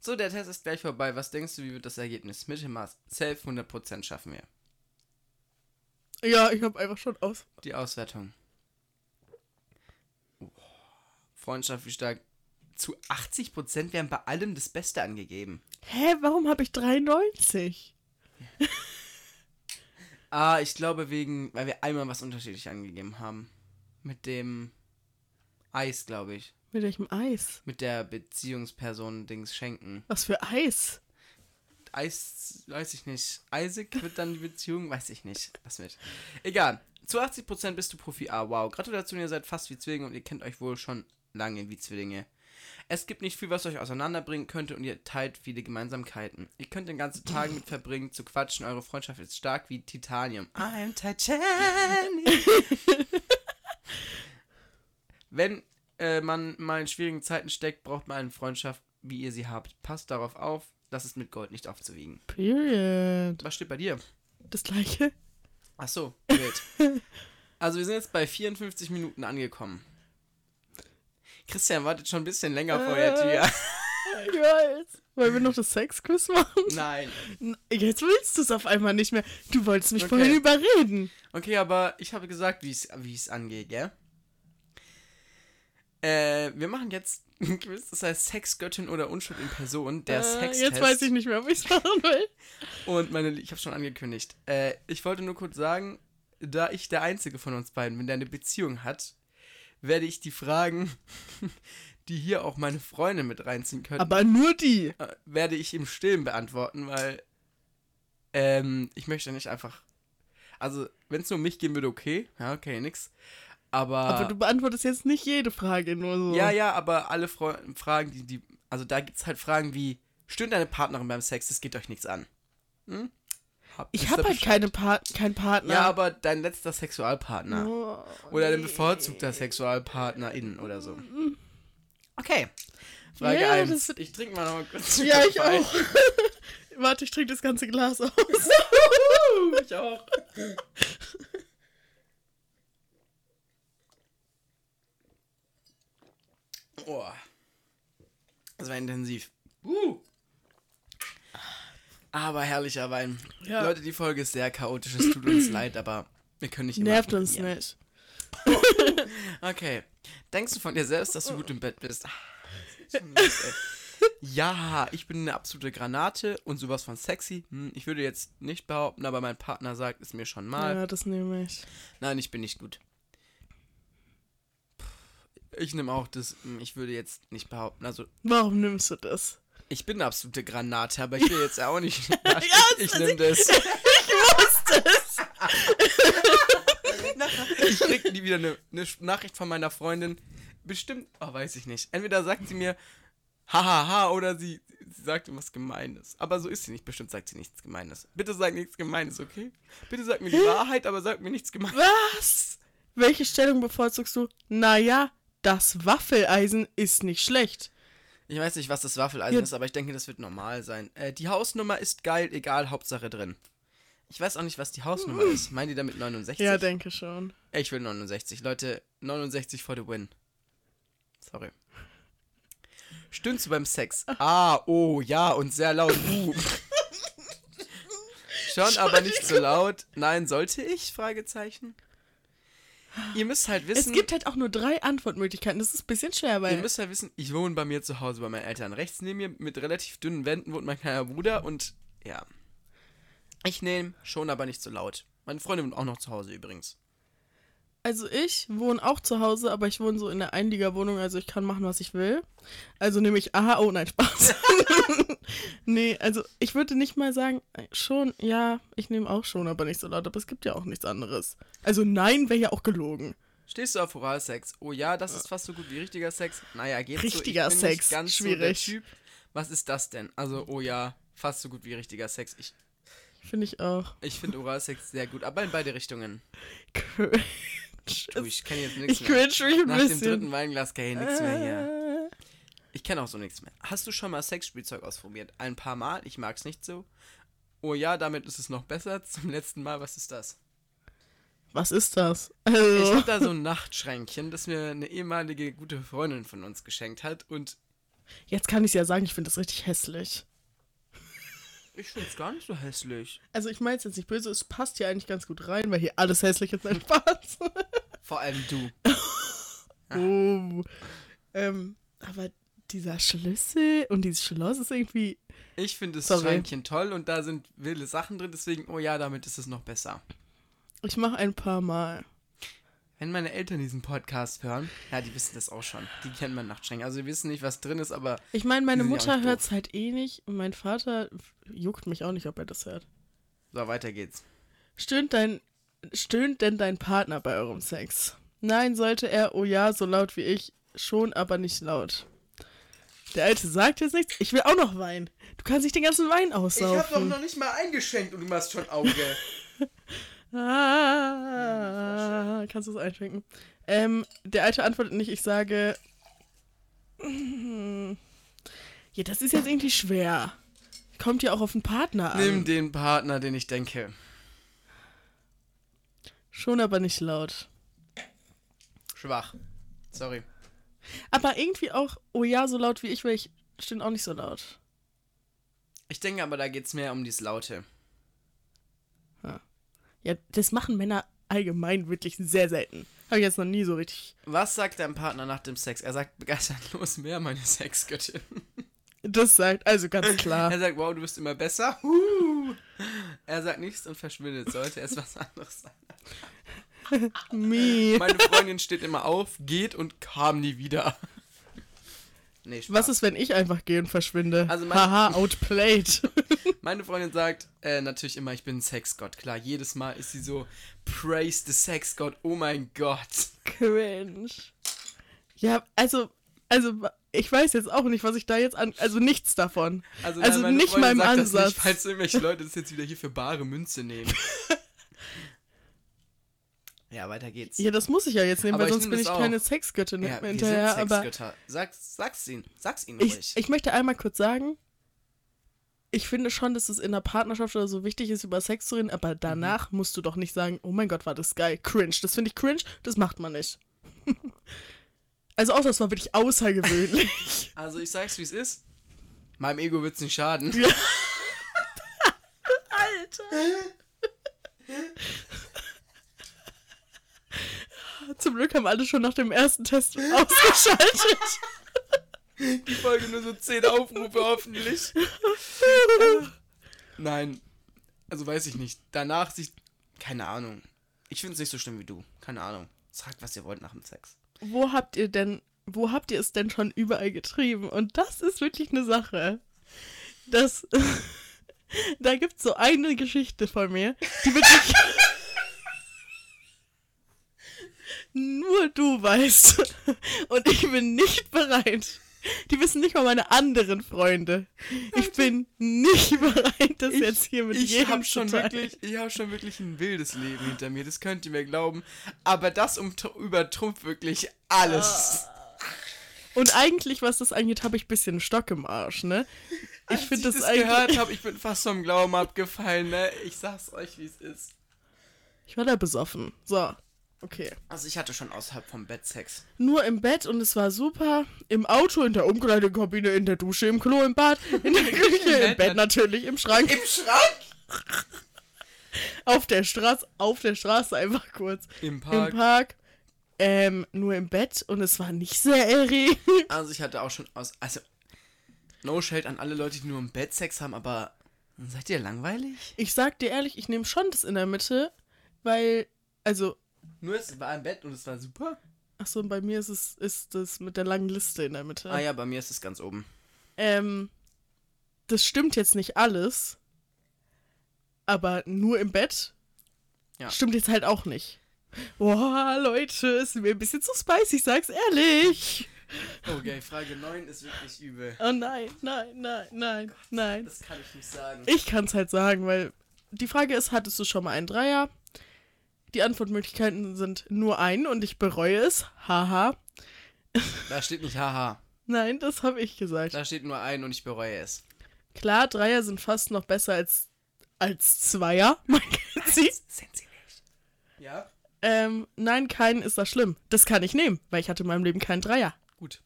So, der Test ist gleich vorbei. Was denkst du, wie wird das Ergebnis? Mittelmaß. Safe 100% schaffen wir. ja, ich habe einfach schon aus. Die Auswertung. Freundschaft wie stark. Zu 80% werden bei allem das Beste angegeben. Hä, warum habe ich 93? Ah, ich glaube wegen, weil wir einmal was unterschiedlich angegeben haben. Mit dem Eis, glaube ich. Mit welchem Eis? Mit der Beziehungsperson Dings schenken. Was für Eis? Eis, weiß ich nicht. Isaac wird dann die Beziehung, weiß ich nicht. Was mit. Egal. Zu 80% bist du Profi A. Wow. Gratulation, ihr seid fast wie Zwillinge und ihr kennt euch wohl schon lange wie Zwillinge. Es gibt nicht viel, was euch auseinanderbringen könnte und ihr teilt viele Gemeinsamkeiten. Ihr könnt den ganzen Tag mit verbringen, zu quatschen. Eure Freundschaft ist stark wie Titanium. I'm Titanium. Wenn äh, man mal in schwierigen Zeiten steckt, braucht man eine Freundschaft, wie ihr sie habt. Passt darauf auf, das ist mit Gold nicht aufzuwiegen. Period. Was steht bei dir? Das gleiche? Ach so, wild. also wir sind jetzt bei 54 Minuten angekommen. Christian wartet schon ein bisschen länger vor der Tür. Ich weiß. Wollen wir noch das Sexquiz machen? Nein. Jetzt willst du es auf einmal nicht mehr. Du wolltest mich Okay. vorhin überreden. Okay, aber ich habe gesagt, wie es wie es angeht, gell? Äh, wir machen jetzt ein Quiz, das heißt Sexgöttin oder Unschuld in Person, der äh, Sextest. jetzt weiß ich nicht mehr, ob ich es machen will. Und meine, ich habe schon angekündigt. Äh, ich wollte nur kurz sagen, da ich der Einzige von uns beiden bin, der eine Beziehung hat, werde ich die Fragen, die hier auch meine Freunde mit reinziehen können, Aber nur die. äh, werde ich im Stillen beantworten, weil ähm, ich möchte nicht einfach. Also, wenn es nur um mich gehen würde, okay. Ja, okay, nix. Aber. Aber du beantwortest jetzt nicht jede Frage nur so. ja, ja, aber alle Fro Fragen, die, die. Also, da gibt es halt Fragen wie: Stöhnt deine Partnerin beim Sex? Das geht euch nichts an. Hm? Hab- Ich habe halt keine pa keinen Partner. Ja, aber dein letzter Sexualpartner. Oh, Oder dein nee. bevorzugter Sexualpartnerin oder so. Okay. Frage Ja, 1. das wird- Ich trinke mal noch mal kurz. Ja, ich Wein. auch. Warte, ich trinke das ganze Glas aus. ich auch. Oh. Das war intensiv. Uh. Aber herrlicher Wein. Ja. Leute, die Folge ist sehr chaotisch. Es tut uns leid, aber wir können nicht immer Nervt uns abonnieren. nicht. Okay. Denkst du von dir selbst, dass du gut im Bett bist? Ah. Ja, ich bin eine absolute Granate und sowas von sexy. Hm, ich würde jetzt nicht behaupten, aber mein Partner sagt es mir schon mal. Ja, das nehme ich. Nein, ich bin nicht gut. Ich nehme auch das, hm, ich würde jetzt nicht behaupten. Also, Warum nimmst du das? Ich bin eine absolute Granate, aber ich will jetzt auch nicht. Ja, ich ich das- nehme das. wusste es. Ich krieg nie wieder eine, eine Nachricht von meiner Freundin. Bestimmt, oh, weiß ich nicht. Entweder sagt sie mir, hahaha, oder sie, sie sagt irgendwas Gemeines. Aber so ist sie nicht. Bestimmt sagt sie nichts Gemeines. Bitte sag nichts Gemeines, okay? Bitte sag mir die Wahrheit, aber sag mir nichts Gemeines. Was? Welche Stellung bevorzugst du? Naja, das Waffeleisen ist nicht schlecht. Ich weiß nicht, was das Waffeleisen Ja. ist, aber ich denke, das wird normal sein. Äh, die Hausnummer ist geil, egal, Hauptsache drin. Ich weiß auch nicht, was die Hausnummer ist. Meinen die damit 69? Ja, denke schon. Ich will 69. Leute, 69 for the win. Sorry. Stöhnst du beim Sex? Ah, oh, ja, und sehr laut. Uh. Schon, aber nicht so laut. Nein, sollte ich? Fragezeichen. Ihr müsst halt wissen. Es gibt halt auch nur drei Antwortmöglichkeiten. Das ist ein bisschen schwer, Ihr weil. müsst halt wissen, ich wohne bei mir zu Hause bei meinen Eltern. Rechts neben mir mit relativ dünnen Wänden wohnt mein kleiner Bruder und ja. Ich nehme schon, aber nicht so laut. Meine Freundin wohnt auch noch zu Hause übrigens. Also ich wohne auch zu Hause, aber ich wohne so in der Einliegerwohnung, also ich kann machen, was ich will. Also nehme ich, aha, oh nein, Spaß. nee, also ich würde nicht mal sagen, schon, ja, ich nehme auch schon, aber nicht so laut, aber es gibt ja auch nichts anderes. Also nein, wäre ja auch gelogen. Stehst du auf Oralsex? Oh ja, das ist fast so gut wie richtiger Sex. Naja, geht Richtiger so. Ich bin Sex, ganz schwierig. So. Was ist das denn? Also, oh ja, fast so gut wie richtiger Sex. Ich, Finde ich auch. ich finde Oralsex sehr gut, aber in beide Richtungen. Cringe. Du, ich kenne jetzt nichts Ich mehr. cringe mich ein Nach dem bisschen. dritten Weinglas kann ich nichts mehr hier. Ich kenne auch so nichts mehr. Hast du schon mal Sexspielzeug ausprobiert? Ein paar Mal, ich mag es nicht so. Oh ja, damit ist es noch besser. Zum letzten Mal, was ist das? Was ist das? Ich Also, habe da so ein Nachtschränkchen, das mir eine ehemalige gute Freundin von uns geschenkt hat. Und jetzt kann ich ja sagen, ich finde das richtig hässlich. Ich finde es gar nicht so hässlich. Also ich meine es jetzt nicht böse, es passt hier eigentlich ganz gut rein, weil hier alles hässlich ist, ein Spaß. Vor allem du. Oh. Ähm, aber dieser Schlüssel und dieses Schloss ist irgendwie. Ich finde das Sorry. Schränkchen toll und da sind wilde Sachen drin, deswegen, oh ja, damit ist es noch besser. Ich mache ein paar Mal. Wenn meine Eltern diesen Podcast hören, ja, die wissen das auch schon. Die kennen mein Nachtschränke. Also, die wissen nicht, was drin ist, aber Ich meine, meine Mutter hört es halt eh nicht und mein Vater juckt mich auch nicht, ob er das hört. so, weiter geht's. Stöhnt dein. Stöhnt denn dein Partner bei eurem Sex? Nein, sollte er, oh ja, so laut wie ich, schon, aber nicht laut. Der Alte sagt jetzt nichts. Ich will auch noch Wein. Du kannst nicht den ganzen Wein aussaufen. nicht mal eingeschenkt und du machst schon Auge. Ah, kannst du es einschenken? Ähm, der Alte antwortet nicht, ich sage. Ja, das ist jetzt irgendwie schwer. Kommt ja auch auf den Partner an. Nimm den Partner, den ich denke. Schon aber nicht laut. Schwach. Sorry. Aber irgendwie auch, oh ja, so laut wie ich, weil ich stehen auch nicht so laut. Ich denke aber, da geht es mehr um dieses Laute. Ja, das machen Männer allgemein wirklich sehr selten. Habe ich jetzt noch nie so richtig. Was sagt dein Partner nach dem Sex? Er sagt begeistert mehr, meine Sexgöttin. Das sagt, also ganz klar. Er sagt, wow, du bist immer besser. Huh. Er sagt nichts und verschwindet. Sollte es was anderes sein. Me. Meine Freundin steht immer auf, geht und kam nie wieder. Nee. Was ist, wenn ich einfach gehe und verschwinde? Also mein- Haha, outplayed. Meine Freundin sagt äh, natürlich immer, ich bin ein Sexgott. Klar, jedes Mal ist sie so, praise the Sexgott, oh mein Gott. Cringe. Ja, also, also, ich weiß jetzt auch nicht, was ich da jetzt an. Also nichts davon. Also, Also meine nicht Freundin meinem sagt das Ansatz. Nicht, falls irgendwelche Leute das jetzt wieder hier für bare Münze nehmen. ja, weiter geht's. Ja, das muss ich ja jetzt nehmen, Aber weil sonst bin das ich auch. keine Sexgöttin Ja, wir hinterher. sind Aber Sexgötter. Sag's, sag's ihnen. Sag's ihnen ich, ruhig. ich möchte einmal kurz sagen, ich finde schon, dass es in der Partnerschaft oder so wichtig ist, über Sex zu reden, aber danach Mhm. musst du doch nicht sagen, oh mein Gott, war das geil. Cringe. Das finde ich cringe, das macht man nicht. also außer es war wirklich außergewöhnlich. also ich sag's wie es ist. Meinem Ego wird's nicht schaden. Alter. Zum Glück haben alle schon nach dem ersten Test ausgeschaltet. Die Folge nur so 10 Aufrufe hoffentlich. Nein. Also weiß ich nicht. Danach sich. Keine Ahnung. Ich find's nicht so schlimm wie du. Keine Ahnung. Sagt, was ihr wollt nach dem Sex. Wo habt ihr denn, wo habt ihr es denn schon überall getrieben? Und das ist wirklich eine Sache. Das, da gibt's so eine Geschichte von mir, die wirklich nur du weißt. Und ich bin nicht bereit. Die wissen nicht mal meine anderen Freunde. Ich bin nicht bereit, das jetzt hier mit ich jedem hab schon zu wirklich, ich habe schon wirklich ein wildes Leben hinter mir, das könnt ihr mir glauben. Aber das um, übertrumpft wirklich alles. Und eigentlich, was das angeht, habe ich ein bisschen einen Stock im Arsch, ne? Ich Als finde ich das, das eigentlich. gehört habe, ich bin fast vom Glauben abgefallen, ne? Ich sag's euch, wie es ist. Ich war da besoffen. So, okay. Also ich hatte schon außerhalb vom Bett Sex. Nur im Bett und es war super. Im Auto, in der Umkleidekabine, in der Dusche, im Klo, im Bad, in der Küche, im Bett Bett natürlich, im Schrank, Im Schrank? auf der Straße, auf der Straße einfach kurz. Im Park. Im Park. Ähm, nur im Bett und es war nicht sehr erregend. Also ich hatte auch schon aus. Also. No shade an alle Leute, die nur im Bett Sex haben, aber. Seid ihr langweilig? Ich sag dir ehrlich, ich nehme schon das in der Mitte, weil, also, Nur es war im Bett und es war super. achso, bei mir ist es, ist das mit der langen Liste in der Mitte. Ah ja, bei mir ist es ganz oben. Ähm, das stimmt jetzt nicht alles, aber nur im Bett Ja. stimmt jetzt halt auch nicht. Boah, Leute, ist mir ein bisschen zu spicy, ich sag's ehrlich. Okay, Frage 9 ist wirklich übel. Oh nein, nein, nein, nein, nein. Das kann ich nicht sagen. Ich kann's halt sagen, weil die Frage ist, hattest du schon mal einen Dreier? Die Antwortmöglichkeiten sind nur ein und ich bereue es. Haha. Da steht nicht haha. Nein, das habe ich gesagt. Da steht nur ein und ich bereue es. Klar, Dreier sind fast noch besser als, als Zweier. Man kennt sie. Sind sie nicht. Ja? Ähm, nein, keinen ist das schlimm. Das kann ich nehmen, weil ich hatte in meinem Leben keinen Dreier. Gut.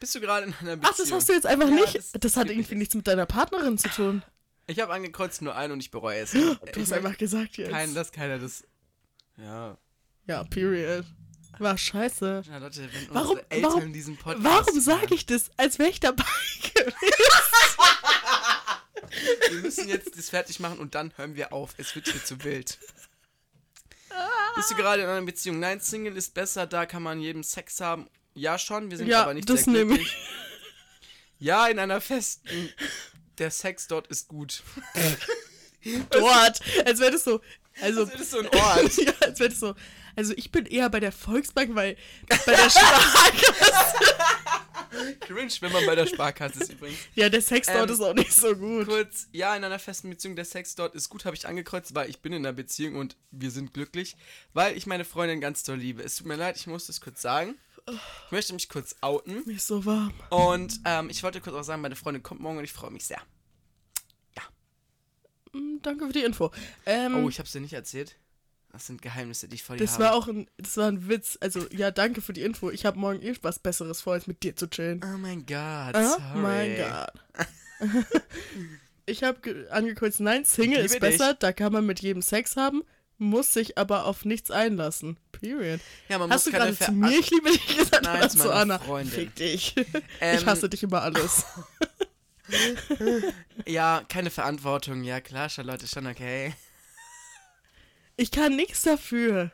Bist du gerade in einer Beziehung? Ach, das hast du jetzt einfach Ja, nicht? das Das, hat irgendwie nicht. nichts mit deiner Partnerin zu tun. Ich habe angekreuzt nur ein und ich bereue es. Du ich hast einfach gesagt jetzt. kein, dass keiner das. Ja. Ja, period. War scheiße. Ja, Leute, wenn Warum- unsere Eltern warum- diesen Podcast. Warum sage ich das, als wäre ich dabei gewesen? Wir müssen jetzt das fertig machen und dann hören wir auf. Es wird hier zu wild. Bist du gerade in einer Beziehung? Nein, Single ist besser, da kann man jedem Sex haben. Ja, schon, wir sind Ja, aber nicht das sehr nehme glücklich. Ja, in einer festen. Der Sex dort ist gut. Dort. Als wäre das so. Also, Das ist so ein Ort. ja, als wäre das so. Also, ich bin eher bei der Volksbank, weil bei der Sparkasse. Cringe, wenn man bei der Sparkasse ist übrigens. ja, der Sex dort Ähm, ist auch nicht so gut. Kurz, ja, in einer festen Beziehung, der Sex dort ist gut, habe ich angekreuzt, weil ich bin in einer Beziehung und wir sind glücklich, weil ich meine Freundin ganz doll liebe. Es tut mir leid, ich muss das kurz sagen. Ich möchte mich kurz outen. Mir ist so warm. Und ähm, ich wollte kurz auch sagen, meine Freundin kommt morgen und ich freue mich sehr. Hm, Danke für die Info. Ähm, Oh, ich hab's dir nicht erzählt. Das sind Geheimnisse, die ich vor dir Das habe. war auch ein, das war ein Witz. Also, ja, danke für die Info. Ich habe morgen eh was Besseres vor, als mit dir zu chillen. Oh mein Gott, Oh sorry. mein Gott. ich habe angekreuzt, nein, Single ist liebe dich. besser, da kann man mit jedem Sex haben, muss sich aber auf nichts einlassen. Period. Ja, man Hast du muss keine gerade zu mir, ich liebe dich gesagt, Nein, zu Anna? Freundin. Fick dich. Ähm, ich hasse dich über alles. Ja, keine Verantwortung. Ja, klar, Charlotte, ist schon okay. Ich kann nichts dafür.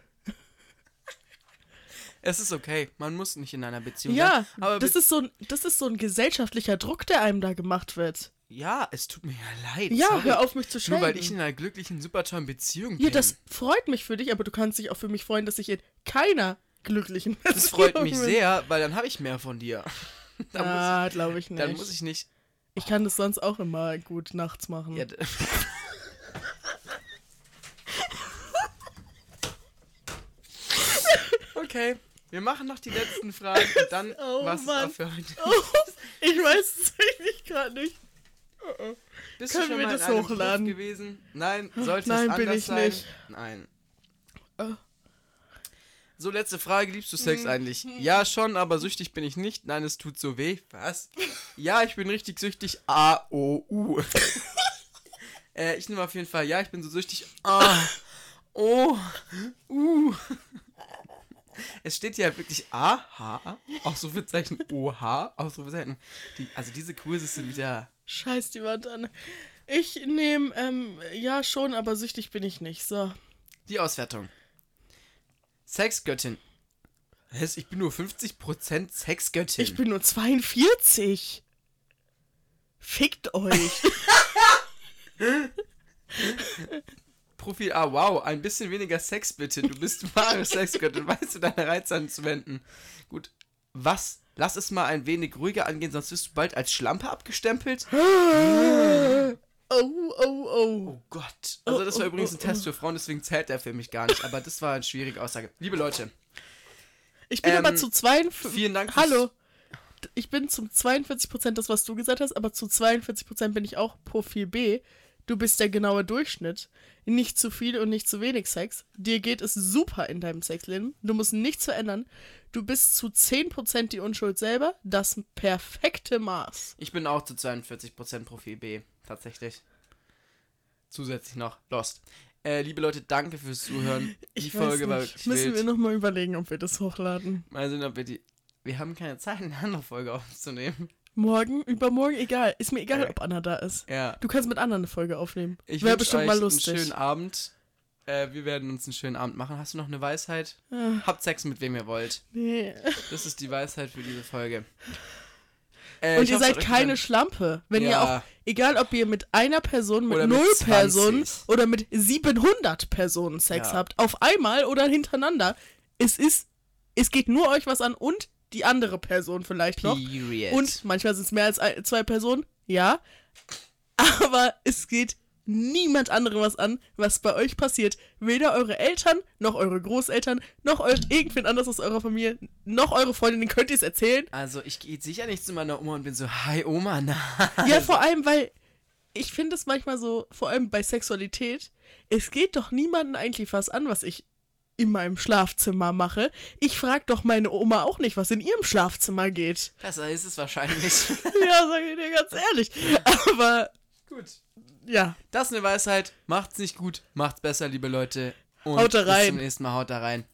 Es ist okay. Man muss nicht in einer Beziehung Ja, sein. Aber das ist, so ein, das ist so ein gesellschaftlicher Druck, der einem da gemacht wird. ja, es tut mir ja leid. Ja, sorry. hör auf mich zu Nur schämen. weil ich in einer glücklichen, super tollen Beziehung bin. Ja, das freut mich für dich, aber du kannst dich auch für mich freuen, dass ich in keiner glücklichen Beziehung das freut mich bin. sehr, weil dann habe ich mehr von dir. Ah, glaube ich nicht. ich, dann muss ich nicht. Ich kann das sonst auch immer gut nachts machen. Ja, okay, wir machen noch die letzten Fragen und dann Oh, was Mann. für heute. Oh, ich weiß es eigentlich gerade nicht. Bist Können du schon wir mal das in einem hochladen? Club gewesen? Nein, sollte Nein, es bin anders ich sein? nicht. Nein. Oh. So, letzte Frage. Liebst du. Sex eigentlich? Ja, schon, aber süchtig bin ich nicht. Nein, es tut so weh. Was? Ja, ich bin richtig süchtig. A, O, U. äh, ich nehme auf jeden Fall. Ja, ich bin so süchtig. A, O, U. Es steht hier wirklich A, H, Ausrufezeichen O, H, Ausrufezeichen. Die, also diese Quizzes sind wieder... Scheiß die Wand an. Ich nehme, ähm, ja schon, aber süchtig bin ich nicht. So. Die Auswertung. Sexgöttin. Was? Ich bin nur 50% Sexgöttin. Ich bin nur 42. Fickt euch. Profil A, wow, ein bisschen weniger Sex bitte. Du bist wahre Sexgöttin, weißt du deine Reize anzuwenden. Gut, was? Lass es mal ein wenig ruhiger angehen, sonst wirst du bald als Schlampe abgestempelt. oh, oh, oh. Oh Gott. Also das war Oh, oh, übrigens ein oh, Test für Frauen, deswegen zählt der für mich gar nicht. Aber das war eine schwierige Aussage. Liebe Leute, Ich bin Ähm, aber zu 42. vielen Dank Hallo. Ich bin zum 42% das, was du gesagt hast, aber zu 42% bin ich auch Profil B. Du bist der genaue Durchschnitt. Nicht zu viel und nicht zu wenig Sex. Dir geht es super in deinem Sexleben. Du musst nichts verändern. Du bist zu 10% die Unschuld selber. Das perfekte Maß. ich bin auch zu 42% Profil B. Tatsächlich. Zusätzlich noch Lost. Äh, liebe Leute, danke fürs Zuhören. Die Ich Folge weiß war wirklich Müssen wild. wir nochmal überlegen, ob wir das hochladen. Mal sehen, ob wir die. Wir haben keine Zeit, eine andere Folge aufzunehmen. Morgen, übermorgen, egal. Ist mir egal, Äh. ob Anna da ist. Ja. Du kannst mit Anna eine Folge aufnehmen. Ich Wäre bestimmt euch mal einen lustig. schönen Abend. Äh, wir werden uns einen schönen Abend machen. Hast du noch eine Weisheit? Ah, Habt Sex mit wem ihr wollt. nee. Das ist die Weisheit für diese Folge. Äh, Und ihr seid keine. Schlampe. Wenn ihr Ja. auch, egal ob ihr mit einer Person, mit mit null 20. Personen oder mit 700 Personen Sex Ja. habt, auf einmal oder hintereinander, es ist, es geht nur euch was an und die andere Person vielleicht noch. Period. Und manchmal sind es mehr als ein, zwei Personen, ja. Aber es geht niemand anderem was an, was bei euch passiert. Weder eure Eltern, noch eure Großeltern, noch eure, irgendwen anderes aus eurer Familie, noch eure Freundinnen könnt ihr es erzählen. also, ich gehe sicher nicht zu meiner Oma und bin so, hi Oma, na. Ja, vor allem, weil ich finde es manchmal so, vor allem bei Sexualität, es geht doch niemanden eigentlich was an, was ich in meinem Schlafzimmer mache. Ich frage doch meine Oma auch nicht, was in ihrem Schlafzimmer geht. Besser ist es wahrscheinlich. ja, sage ich dir ganz ehrlich. Aber gut. Ja, Das ist eine Weisheit. Macht's nicht gut, macht's besser, liebe Leute. Und Haut da bis rein. zum nächsten Mal. Haut da rein.